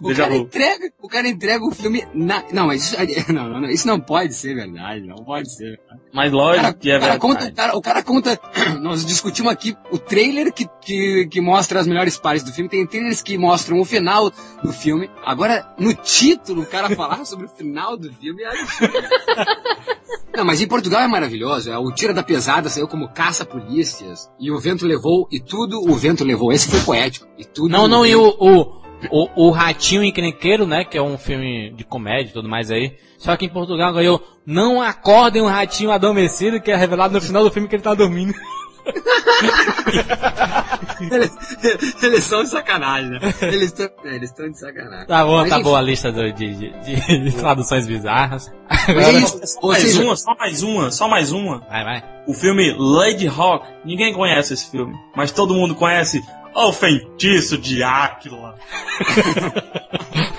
O cara vu. entrega, o cara entrega o filme na, não, mas isso, não, não, isso não pode ser verdade, não pode ser. Mas lógico cara, que é o cara verdade. conta, o cara, o cara conta, nós discutimos aqui o trailer que, que, que mostra as melhores partes do filme, tem trailers que mostram o final do filme. Agora, no título, o cara falar sobre o final do filme é absurdo. Não, mas em Portugal é maravilhoso. É, o Tira da Pesada saiu como caça-polícias. E o vento levou, e tudo o vento levou. Esse foi poético. E tudo Não, não, e o, o, o, o Ratinho Encrenqueiro, né? Que é um filme de comédia e tudo mais aí. Só que em Portugal ganhou Não Acordem um Ratinho Adormecido, que é revelado no final do filme que ele tá dormindo. eles, eles são de sacanagem, né? Eles estão eles estão de sacanagem. Tá bom, Mas, tá boa a lista do- de, de, de- traduções bizarras. Agora, é. Só mais seja, uma, só mais uma, só mais uma. vai, vai. O filme Lady Hawk. Ninguém conhece esse filme, mas todo mundo conhece O Feitiço de Áquila.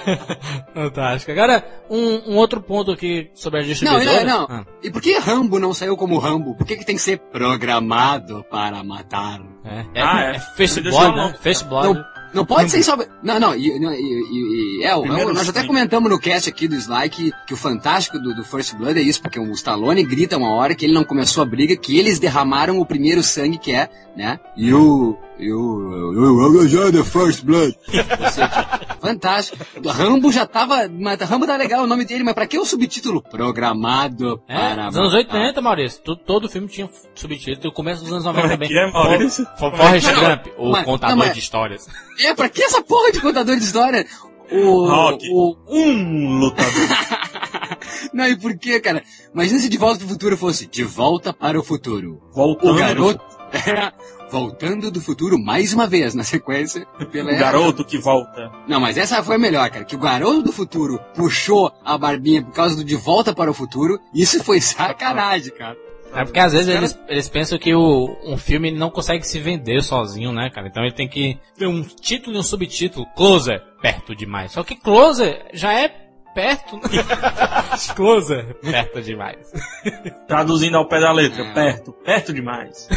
Fantástico. Agora, um, um outro ponto aqui sobre as Não, distribuidoras. não, não. Ah, E por que Rambo não saiu como Rambo? Por que, que tem que ser programado para matar? é, é, Ah, é, é. Face Deixa Blood, eu né? não- Face Blood. Não, não pode ser só. Não, não, e, e, e- e- é, o- Primeiro nós até comentamos no cast aqui do Sly que, que o fantástico do, do First Blood é isso, porque o Stallone grita uma hora que ele não começou a briga, que eles derramaram o primeiro sangue que é, né? E o. E o. Eu já the First Blood. Fantástico. Rambo já tava. Mas Rambo tá legal o nome dele, mas pra que o subtítulo? Programado É, para. nos anos matar. 80, Maurício, tu- todo filme tinha subtítulo. O começo dos anos 90 também. Que é, Maurício? For- Forrest Gump, o contador de histórias. É, pra que essa porra de contador de história? O. Rock. o Um lutador. Não, e por que, cara? Imagina se De Volta pro Futuro fosse De Volta para o Futuro. Voltando. O garoto. É, voltando do futuro mais uma vez na sequência. Pela O garoto que volta. Não, mas essa foi a melhor, cara. Que o garoto do futuro puxou a barbinha por causa do De Volta para o Futuro. Isso foi sacanagem, cara. É porque às vezes eles, eles pensam que o, um filme não consegue se vender sozinho, né, cara? Então ele tem que ter um título e um subtítulo. Closer, perto demais. Só que Closer já é perto, né? Closer, perto demais. Traduzindo ao pé da letra. É. Perto. Perto demais.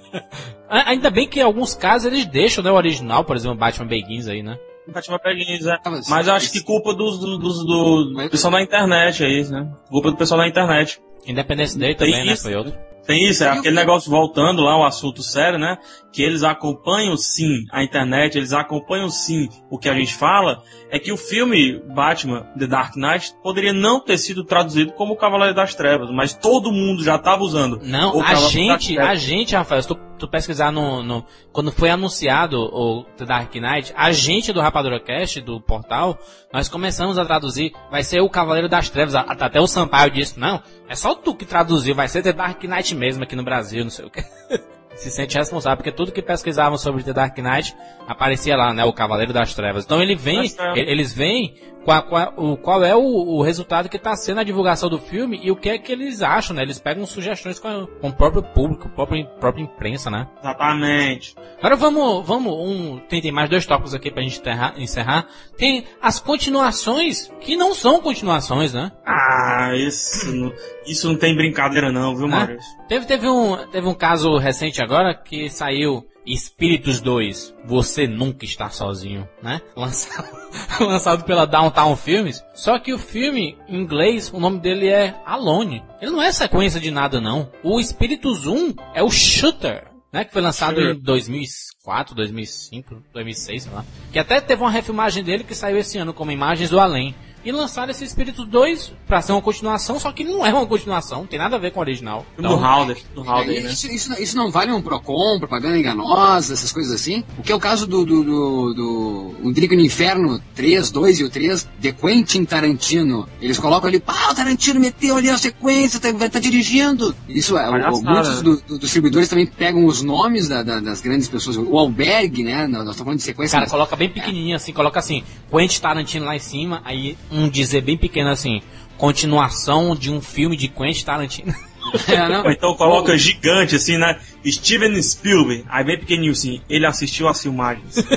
Ainda bem que em alguns casos eles deixam, né, o original, por exemplo, Batman Begins aí, né? Batman Begins, é. Ah, mas- Mas eu acho que culpa dos, dos, dos- do Mas- pessoal da internet é isso, né? Culpa do pessoal da internet. Independence Day também, né? isso. Foi outro. Tem isso, é aquele que- negócio voltando lá, o assunto sério, né? Que eles acompanham sim a internet, eles acompanham sim o que a gente fala, é que o filme Batman The Dark Knight poderia não ter sido traduzido como o Cavaleiro das Trevas, mas todo mundo já estava usando. Não, o a gente, a gente, Rafael, eu estou tu pesquisar no, no- Quando foi anunciado o The Dark Knight, a gente do Rapadura Cast, do portal, nós começamos a traduzir, vai ser o Cavaleiro das Trevas. Até o Sampaio disse, não, é só tu que traduziu, vai ser The Dark Knight mesmo aqui no Brasil, não sei o que. Se sente responsável, porque tudo que pesquisavam sobre The Dark Knight aparecia lá, né? O Cavaleiro das Trevas. Então ele vem, eles vêm com com a- o, qual é o, o resultado que está sendo a divulgação do filme e o que é que eles acham, né? Eles pegam sugestões com, com o próprio público, a própria, imprensa, né? Exatamente. Agora vamos, vamos, um, tem, tem mais dois tópicos aqui pra gente enterrar- encerrar. Tem as continuações que não são continuações, né? Ah, isso, não- isso não tem brincadeira não, viu, Né? Maurício? Teve, teve, um, teve um caso recente agora que saiu Espíritos 2, Você Nunca Está Sozinho, né? Lançado, lançado pela Downtown Films. Só que o filme, em inglês, o nome dele é Alone. Ele não é sequência de nada, não. O Espíritos 1 é o Shooter. Né, que foi lançado Shooter. em 2004, 2005, 2006, sei lá. Que até teve uma refilmagem dele que saiu esse ano como Imagens do Além. E lançaram esse Espíritos 2 pra ser uma continuação, só que não é uma continuação, não tem nada a ver com o original. Filme do Howder, do Howder, É, né? isso, isso, isso não vale um PROCON, propaganda enganosa, essas coisas assim? O que é o caso do, do, do, do O Drigo no Inferno 3, 2 e o 3, de Quentin Tarantino. Eles colocam ali, pá, o Tarantino meteu ali a sequência, tá, vai tá dirigindo. Isso é, o- muitos do- do- dos distribuidores também pegam os nomes da- da- das grandes pessoas. O Albergue, né, nós estamos falando de sequência. Cara, mas- coloca bem pequenininho assim, coloca assim, Quentin Tarantino lá em cima, aí um dizer bem pequeno assim, continuação de um filme de Quentin Tarantino. É, então coloca gigante assim, né? Steven Spielberg. Aí bem pequenininho assim, ele assistiu as filmagens.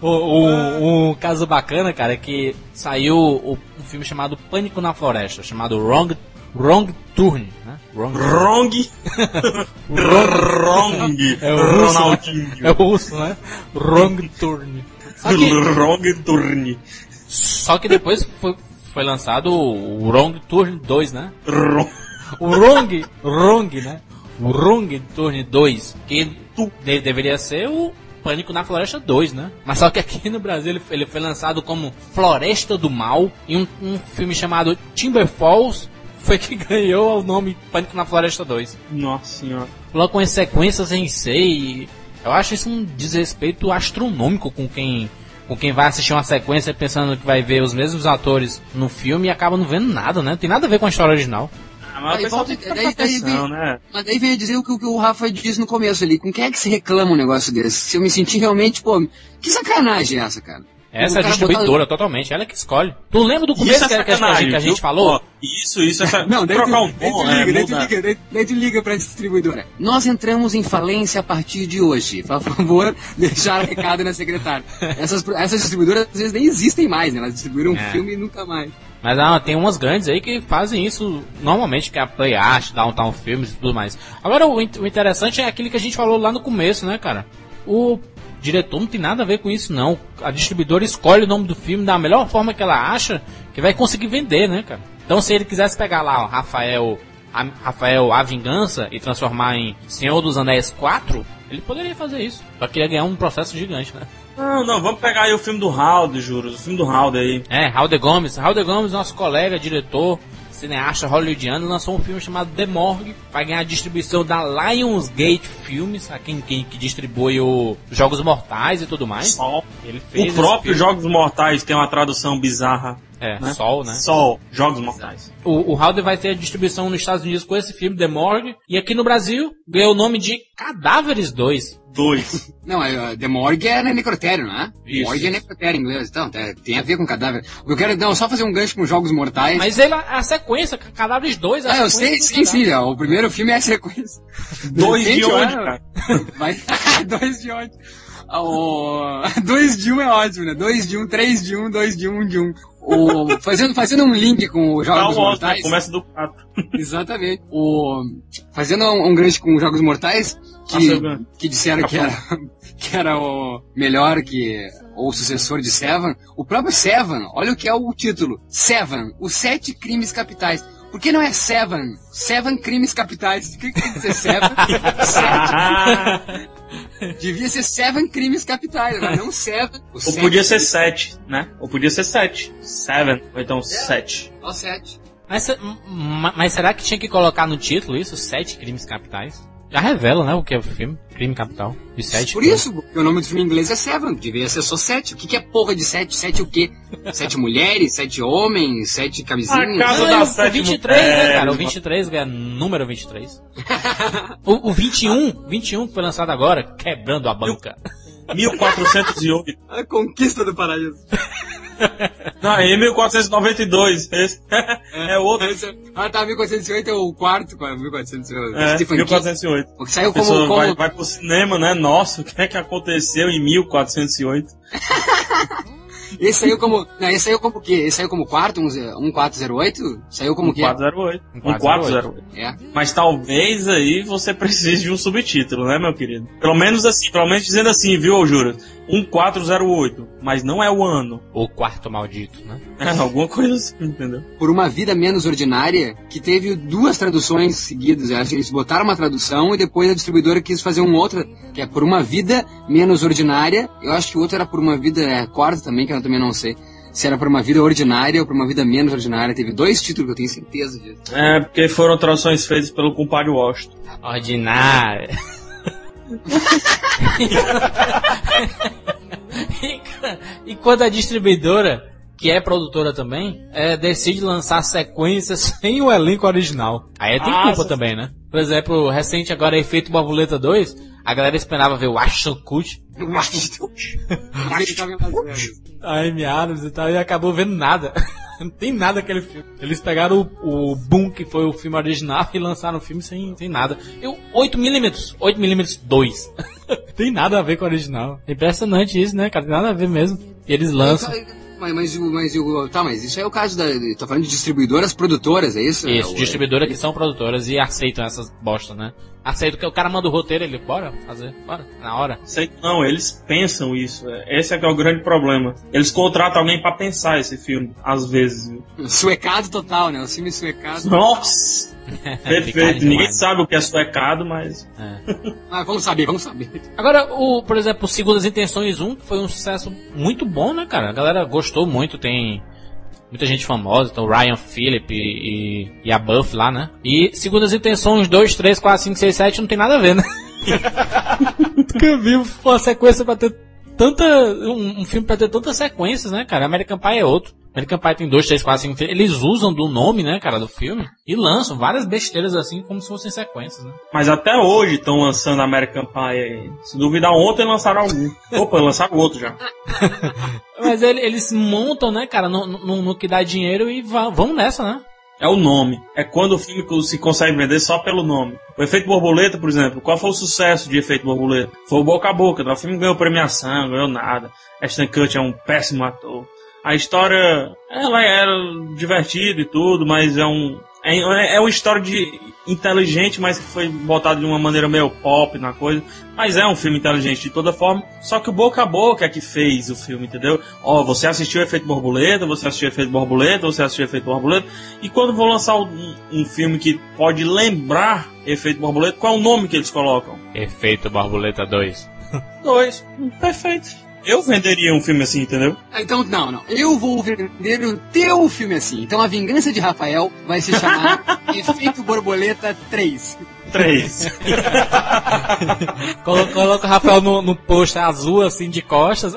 o, o- um caso bacana, cara, é que saiu o- um filme chamado Pânico na Floresta, chamado Wrong, Wrong Turn, né? Wrong Wrong. Wrong. É o russo, né? Ronaldinho. É o russo, né? Wrong Turn. Que, Wrong Turn. só que depois foi, foi lançado o Wrong Turn 2, né? Wrong. O Wrong, Wrong, né? O Wrong Turn 2, que de- deveria ser o Pânico na Floresta 2, né? Mas só que aqui no Brasil ele, foi- ele foi lançado como Floresta do Mal e um, um filme chamado Timber Falls foi que ganhou o nome Pânico na Floresta 2. Nossa senhora. Logo com as sequências em e eu acho isso um desrespeito astronômico com quem com quem vai assistir uma sequência pensando que vai ver os mesmos atores no filme e acaba não vendo nada, né? Não tem nada a ver com a história original. Ah, mas o Aí volta- prestar daí- daí vem- né? Mas daí vem a dizer o que, o que o Rafa disse no começo ali. Com quem é que se reclama um negócio desse? Se eu me sentir realmente, pô, que sacanagem é essa, cara? Essa é a distribuidora, totalmente. Ela que escolhe. Tu lembra do começo é que, a- que a gente, que a gente falou? Ó, isso, isso é Não, daí trocar um daí tu bom, liga, é, daí tu muda. liga, daí, daí tu liga pra distribuidora. Nós entramos em falência a partir de hoje. Por favor, deixar recado na secretária. Essas, essas distribuidoras às vezes nem existem mais, né? Elas distribuíram um É. filme e nunca mais. Mas ah, tem umas grandes aí que fazem isso normalmente, que é a Play Art, Downtown Films e tudo mais. Agora, o, in- o interessante é aquilo que a gente falou lá no começo, né, cara? O diretor não tem nada a ver com isso, não. A distribuidora escolhe o nome do filme da melhor forma que ela acha que vai conseguir vender, né, cara? Então, se ele quisesse pegar lá o Rafael, a, Rafael A Vingança e transformar em Senhor dos Anéis 4, ele poderia fazer isso. Só que ia ganhar um processo gigante, né? Não, não, vamos pegar aí o filme do Howard, juro. O filme do Howard aí. É, Raul de Gomes. Raul de Gomes, nosso colega, diretor, cineasta hollywoodiano, lançou um filme chamado The Morgue. Vai ganhar a distribuição da Lionsgate Filmes, a quem, quem que distribui o Jogos Mortais e tudo mais. Sol. Ele fez O próprio. Jogos Mortais tem uma tradução bizarra. É, né? Sol, né? Sol, Jogos Mortais. O, o Howder vai ter a distribuição nos Estados Unidos com esse filme, The Morgue. E aqui no Brasil, ganhou o nome de Cadáveres 2. Dois. Não, é, uh, The Morgue é necrotério, não é? Isso. Morgue é necrotério em inglês, então, tem a ver com cadáver. Eu quero não, só fazer um gancho com Jogos Mortais. Mas ele, a sequência, Cadáveres 2, a ah, eu sei, sim, sim, ó, o primeiro filme é a sequência. Dois de onde, cara? Vai... dois de onde? Ah, O... Dois de um é ótimo, né? Dois de um, três de um, dois de um, um de um. O... Fazendo, fazendo um link com os Tá Jogos o Oscar, Mortais. começa do 4. Exatamente. O... Fazendo um, um gancho com os Jogos Mortais, o que, gancho. que disseram que era, que era o melhor que. ou o sucessor de Seven. O próprio Seven, olha o que é o título: Seven, os sete crimes capitais. Por que não é Seven? Seven crimes capitais. O que, que tem que ser Seven? sete. Devia ser Seven crimes capitais, mas não Seven. O Ou sete podia ser 7, né? Ou podia ser 7. 7. Ou então 7. Ó, sete. Mas, mas será que tinha que colocar no título isso? Sete crimes capitais? Já revela, né, o que é o filme. Crime capital. De sete. Por isso, porque o nome do filme em inglês é Seven, devia ser só sete. O que, que é porra de sete? Sete o quê? Sete mulheres, sete homens, sete A camisinhas? casa Não, da é o sete 23, né, mulheres, cara? O 23 é número 23. o, o 21, 21 que foi lançado agora, quebrando a banca. 1408. A conquista do paraíso. Não, é 1492. Esse é outro. Ah, tá, 1408 é o quarto para 1408. É, Stephen King. 1408. Porque saiu como... como... vai, vai pro cinema, né? Nossa, o que é que aconteceu em 1408? Esse saiu como... Não, esse saiu como o quê? Esse saiu como quarto? Um, 1408? Saiu como o quê? 1408. 1408. 1408. É. Mas talvez aí você precise de um subtítulo, né, meu querido? Pelo menos assim, pelo menos dizendo assim, viu, Juras? 1408. Mas não é o ano. O quarto maldito, né? É, alguma coisa assim, entendeu? Por uma vida menos ordinária, que teve duas traduções seguidas. Eles botaram uma tradução e depois a distribuidora quis fazer uma outra, que é Por uma vida menos ordinária. Eu acho que o outro era Por uma vida é, quarta também, que eu também não sei. Se era por uma vida ordinária ou por uma vida menos ordinária. Teve dois títulos que eu tenho certeza disso. É, porque foram traduções feitas pelo compadre Washington. Ordinário. e, quando a distribuidora, que é produtora também, é, decide lançar sequências sem o elenco original. Aí tem Ah, culpa também, né? Por exemplo, recente agora Efeito Borboleta 2, a galera esperava ver o Ashton Kutcher, Em Las Vegas. a Amy Adams e tal, e acabou vendo nada. Não tem nada aquele filme. Eles pegaram o, o Boom, que foi o filme original, e lançaram o filme sem, sem nada. E o 8mm, 8mm 2. tem nada a ver com o original. É Impressionante isso, né, cara? Tem nada a ver mesmo. E eles lançam. Mas, mas, o- mas o. Tá, mas isso aí é o caso da. Tô falando de distribuidoras produtoras, é isso? Isso, É o- distribuidora que são produtoras e aceitam essas bostas, né? Aceitam que o cara manda o roteiro, ele, bora fazer, bora, na hora. Sei que não, eles pensam isso. é. Esse é que é o grande problema. Eles contratam alguém pra pensar esse filme, às vezes. viu? Suecado total, né? O filme suecado. Nossa! Perfeito. Ninguém sabe o que é suecado, mas. Ah, vamos saber, vamos saber. Agora, o, por exemplo, o Segundas Intenções 1 foi um sucesso muito bom, né, cara? A galera gostou muito, tem muita gente famosa, então Ryan Phillip e, e, a Buff lá, né? E Segundas Intenções 2, 3, 4, 5, 6, 7 não tem nada a ver, né? Nunca vi uma sequência pra ter tanta. Um, um filme pra ter tantas sequências, né, cara? American Pie é outro. American Pie tem 2, 3, 4, 5, 6. Eles usam do nome, né, cara, do filme e lançam várias besteiras assim, como se fossem sequências, né? Mas até hoje estão lançando American Pie aí. Se duvidar, ontem lançaram algum. Opa, lançaram outro já. Mas ele- eles montam, né, cara, no, no- no que dá dinheiro e vão nessa, né? É o nome. É quando o filme se consegue vender só pelo nome. O Efeito Borboleta, por exemplo, qual foi o sucesso de Efeito Borboleta? Foi o Boca a Boca. né? O filme ganhou premiação, ganhou nada. Ashton Kutcher é um péssimo ator. A história, ela era divertida e tudo, mas é um é, é uma história de inteligente, mas que foi botada de uma maneira meio pop na coisa. Mas é um filme inteligente de toda forma. Só que o boca a boca é que fez o filme, entendeu? Ó, você assistiu Efeito Borboleta, você assistiu Efeito Borboleta, você assistiu Efeito Borboleta. E quando vão lançar um, um filme que pode lembrar Efeito Borboleta, qual é o nome que eles colocam? Efeito Borboleta 2. Dois. Hum, Perfeito. Eu venderia um filme assim, entendeu? Ah, Então, não, não. Eu vou vender o teu filme assim. Então, A Vingança de Rafael vai se chamar Efeito Borboleta 3. Três. Colo- Coloca o Rafael no, no post azul, assim, de costas.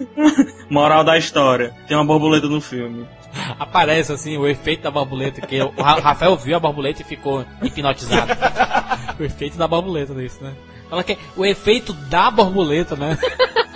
Moral da história. Tem uma borboleta no filme. Aparece, assim, o efeito da borboleta. Que o Ra- Rafael viu a borboleta e ficou hipnotizado. o efeito da borboleta disso, né? Fala que é o efeito da borboleta, né?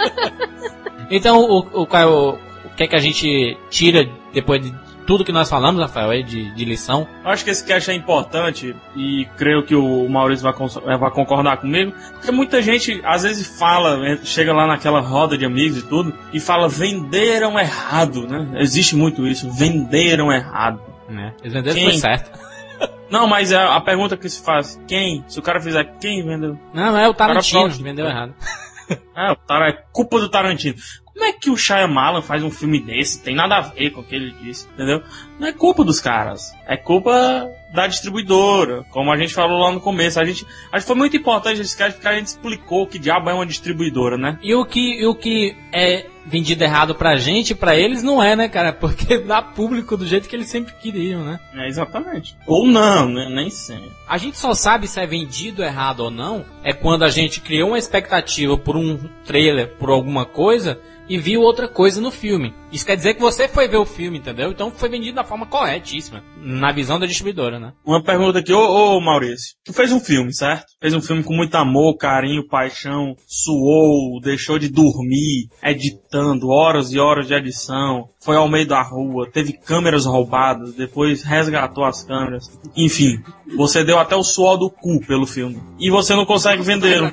então, o, o, é o, o que é que a gente tira depois de tudo que nós falamos, Rafael, aí de, de lição? Eu acho que esse cast é importante e creio que o Maurício vai, eh, vai concordar comigo, porque muita gente às vezes fala, eh, chega lá naquela roda de amigos e tudo, e fala venderam errado, né? Existe muito isso, venderam errado. Né? Eles venderam Quem? foi certo. Não, mas a pergunta que se faz, quem? Se o cara fizer quem vendeu? Não, não é o Tarantino, Cara, vendeu errado. O Tar- é culpa do Tarantino. Como é que o Shyamalan faz um filme desse? Tem nada a ver com o que ele disse, entendeu? Não é culpa dos caras. É culpa da distribuidora, como a gente falou lá no começo. A gente, acho que foi muito importante esse caso porque a gente explicou que diabo é uma distribuidora, né? E o que, o que é vendido errado pra gente, pra eles não é, né, cara? Porque dá público do jeito que eles sempre queriam, né? É, exatamente. Ou não, né? Nem sempre. A gente só sabe se é vendido errado ou não é quando a gente criou uma expectativa por um trailer, por alguma coisa, e viu outra coisa no filme. Isso quer dizer que você foi ver o filme, entendeu? Então foi vendido da forma corretíssima, na visão da distribuidora, né? Uma pergunta aqui, ô, ô Maurício. Tu fez um filme, certo? Fez um filme com muito amor, carinho, paixão, suou, deixou de dormir, editando, horas e horas de edição, foi ao meio da rua, teve câmeras roubadas, depois resgatou as câmeras. Enfim, você deu até o suor do cu pelo filme. E você não consegue vendê-lo.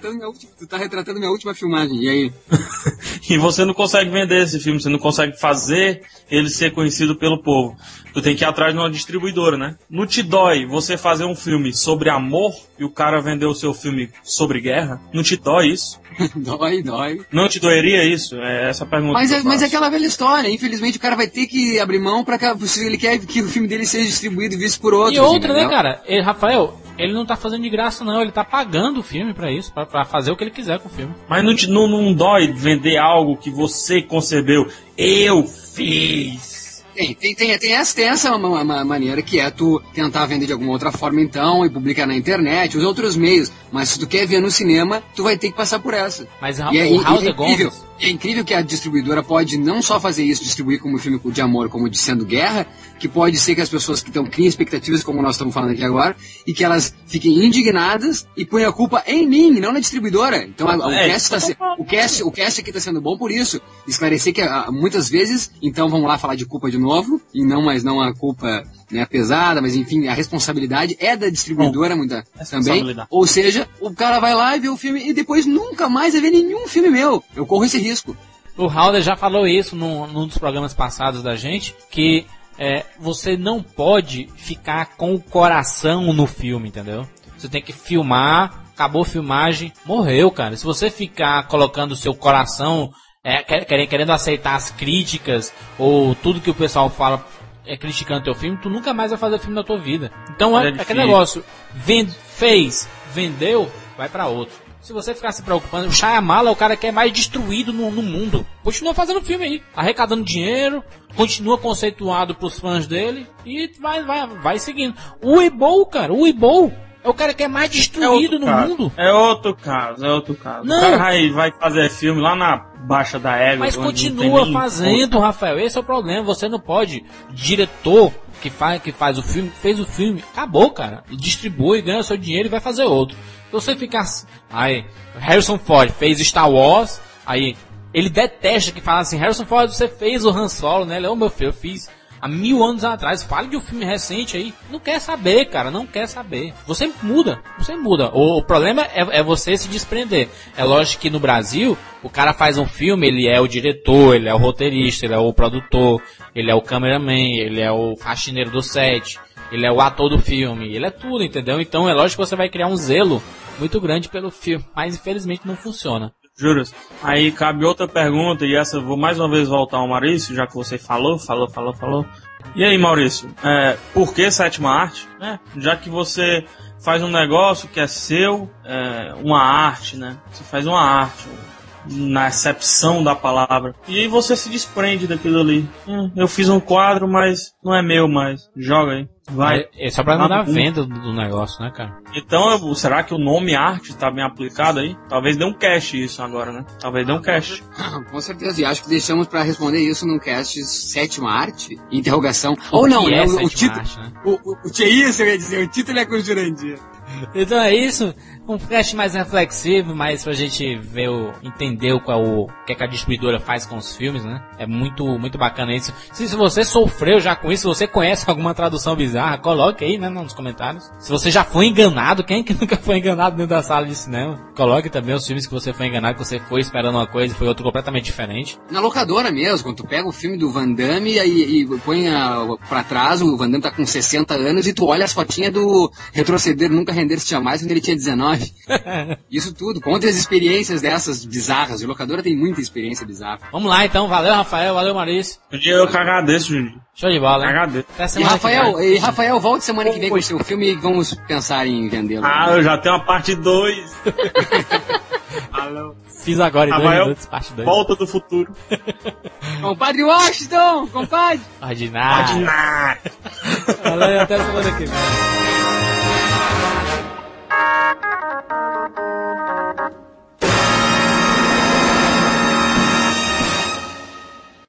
Tu tá retratando minha última filmagem, e aí? e você não consegue vender esse filme, você não consegue fazer ele ser conhecido pelo povo. Tu tem que ir atrás de uma distribuidora, né? Não te dói você fazer um filme sobre amor e o cara vender o seu filme sobre guerra? Não te dói isso? dói, dói. Não te doeria isso? É essa pergunta. Mas, é, mas é aquela velha história. Infelizmente o cara vai ter que abrir mão para que se ele quer que o filme dele seja distribuído e visto por outros. E outra, né, entendeu? né, cara? Ele, Rafael, ele não tá fazendo de graça, não. Ele tá pagando o filme para isso, para fazer o que ele quiser com o filme. Mas não, te, não, não dói vender algo que você concebeu. Eu fiz. Tem, tem, tem, tem essa, tem essa uma, uma maneira que é tu tentar vender de alguma outra forma então e publicar na internet, os outros meios. Mas se tu quer ver no cinema, tu vai ter que passar por essa. Mas e é, o House é incrível, é incrível que a distribuidora pode não só fazer isso, distribuir como filme de amor, como de sendo guerra, que pode ser que as pessoas que estão criem expectativas, como nós estamos falando aqui agora, e que elas fiquem indignadas e põem a culpa em mim, não na distribuidora. Então a, o, é, cast tá se, o, cast, o cast aqui está sendo bom por isso. Esclarecer que a, muitas vezes, então vamos lá falar de culpa de novo, e não mais não a culpa né, pesada, mas enfim, a responsabilidade é da distribuidora Bom, muita também. Ou seja, o cara vai lá e vê o filme e depois nunca mais vai ver nenhum filme meu. Eu corro esse risco. O Halder já falou isso num, num dos programas passados da gente, que é, você não pode ficar com o coração no filme, entendeu? Você tem que filmar, acabou a filmagem, morreu, cara. Se você ficar colocando o seu coração, é, querendo, querendo aceitar as críticas ou tudo que o pessoal fala é, criticando teu filme, tu nunca mais vai fazer filme na tua vida. Então é, é aquele negócio, vend, fez, vendeu, vai para outro. Se você ficar se preocupando, o Shyamala é o cara que é mais destruído no, no, mundo. Continua fazendo filme aí, arrecadando dinheiro, continua conceituado pros fãs dele e vai, vai, vai seguindo. O Ibol, cara, o Ibol é o cara que é mais destruído é no caso. mundo. É outro caso, é outro caso. Não. O cara vai, vai fazer filme lá na baixa da égua. Mas continua fazendo, Rafael. Esse é o problema. Você não pode. Diretor que faz, que faz o filme, fez o filme, acabou, cara. Distribui, ganha seu dinheiro e vai fazer outro. Então você fica assim. Aí, Harrison Ford fez Star Wars. Aí, ele detesta que fala assim: Harrison Ford, você fez o Han Solo, né? Ele, é o meu filho, eu fiz há mil anos atrás. Fale de um filme recente aí. Não quer saber, cara. Não quer saber. Você muda. Você muda. O, o problema é, é, você se desprender. É lógico que no Brasil, o cara faz um filme, ele é o diretor, ele é o roteirista, ele é o produtor, ele é o cameraman, ele é o faxineiro do set, ele é o ator do filme, ele é tudo, entendeu? Então é lógico que você vai criar um zelo muito grande pelo filme. Mas infelizmente não funciona. Juras. Aí cabe outra pergunta, e essa vou mais uma vez voltar ao Maurício, já que você falou, falou, falou, falou. E aí, Maurício, é, por que sétima arte? É, já que você faz um negócio que é seu, é, uma arte, né? Você faz uma arte, na acepção da palavra. E aí você se desprende daquilo ali. Hum, eu fiz um quadro, mas não é meu mais. Joga aí. Vai. É, é só pra não dar venda do, do, negócio, né, cara? Então, será que o nome arte tá bem aplicado aí? Talvez dê um cast isso agora, né? Talvez dê um cast. Com certeza, e acho que deixamos para responder isso num cast sétima arte? Interrogação. O Ou não, é né? O, o título. Né? O, o, o, o, isso eu ia dizer, o título é com Jurandir. Então é isso um cast mais reflexivo, mais pra gente ver o, entender o, o que, é que a distribuidora faz com os filmes, né? É muito, muito bacana isso. Se, se você sofreu já com isso, se você conhece alguma tradução bizarra, coloque aí, né, nos comentários. Se você já foi enganado, quem é que nunca foi enganado dentro da sala de cinema? Coloque também os filmes que você foi enganado, que você foi esperando uma coisa e foi outro completamente diferente. Na locadora mesmo, quando tu pega o filme do Van Damme e, e põe a, pra trás, o Van Damme tá com 60 anos e tu olha as fotinhas do retroceder nunca render se tinha mais quando ele tinha 19. Isso tudo. Conta as experiências dessas bizarras. O locadora tem muita experiência bizarra. Vamos lá então, valeu Rafael, valeu Maurício. Eu que agradeço, Juninho. Show de bola, hein? Agradeço. Até E semana que Rafael, vem. e Rafael, volte semana que vem com o seu filme e vamos pensar em vendê-lo. Ah, eu já tenho a parte 2. Fiz agora, então, Rafael, dois, parte 2. Volta do futuro. compadre Washington, compadre. Ordinário. Ordinário. Valeu, até semana que vem.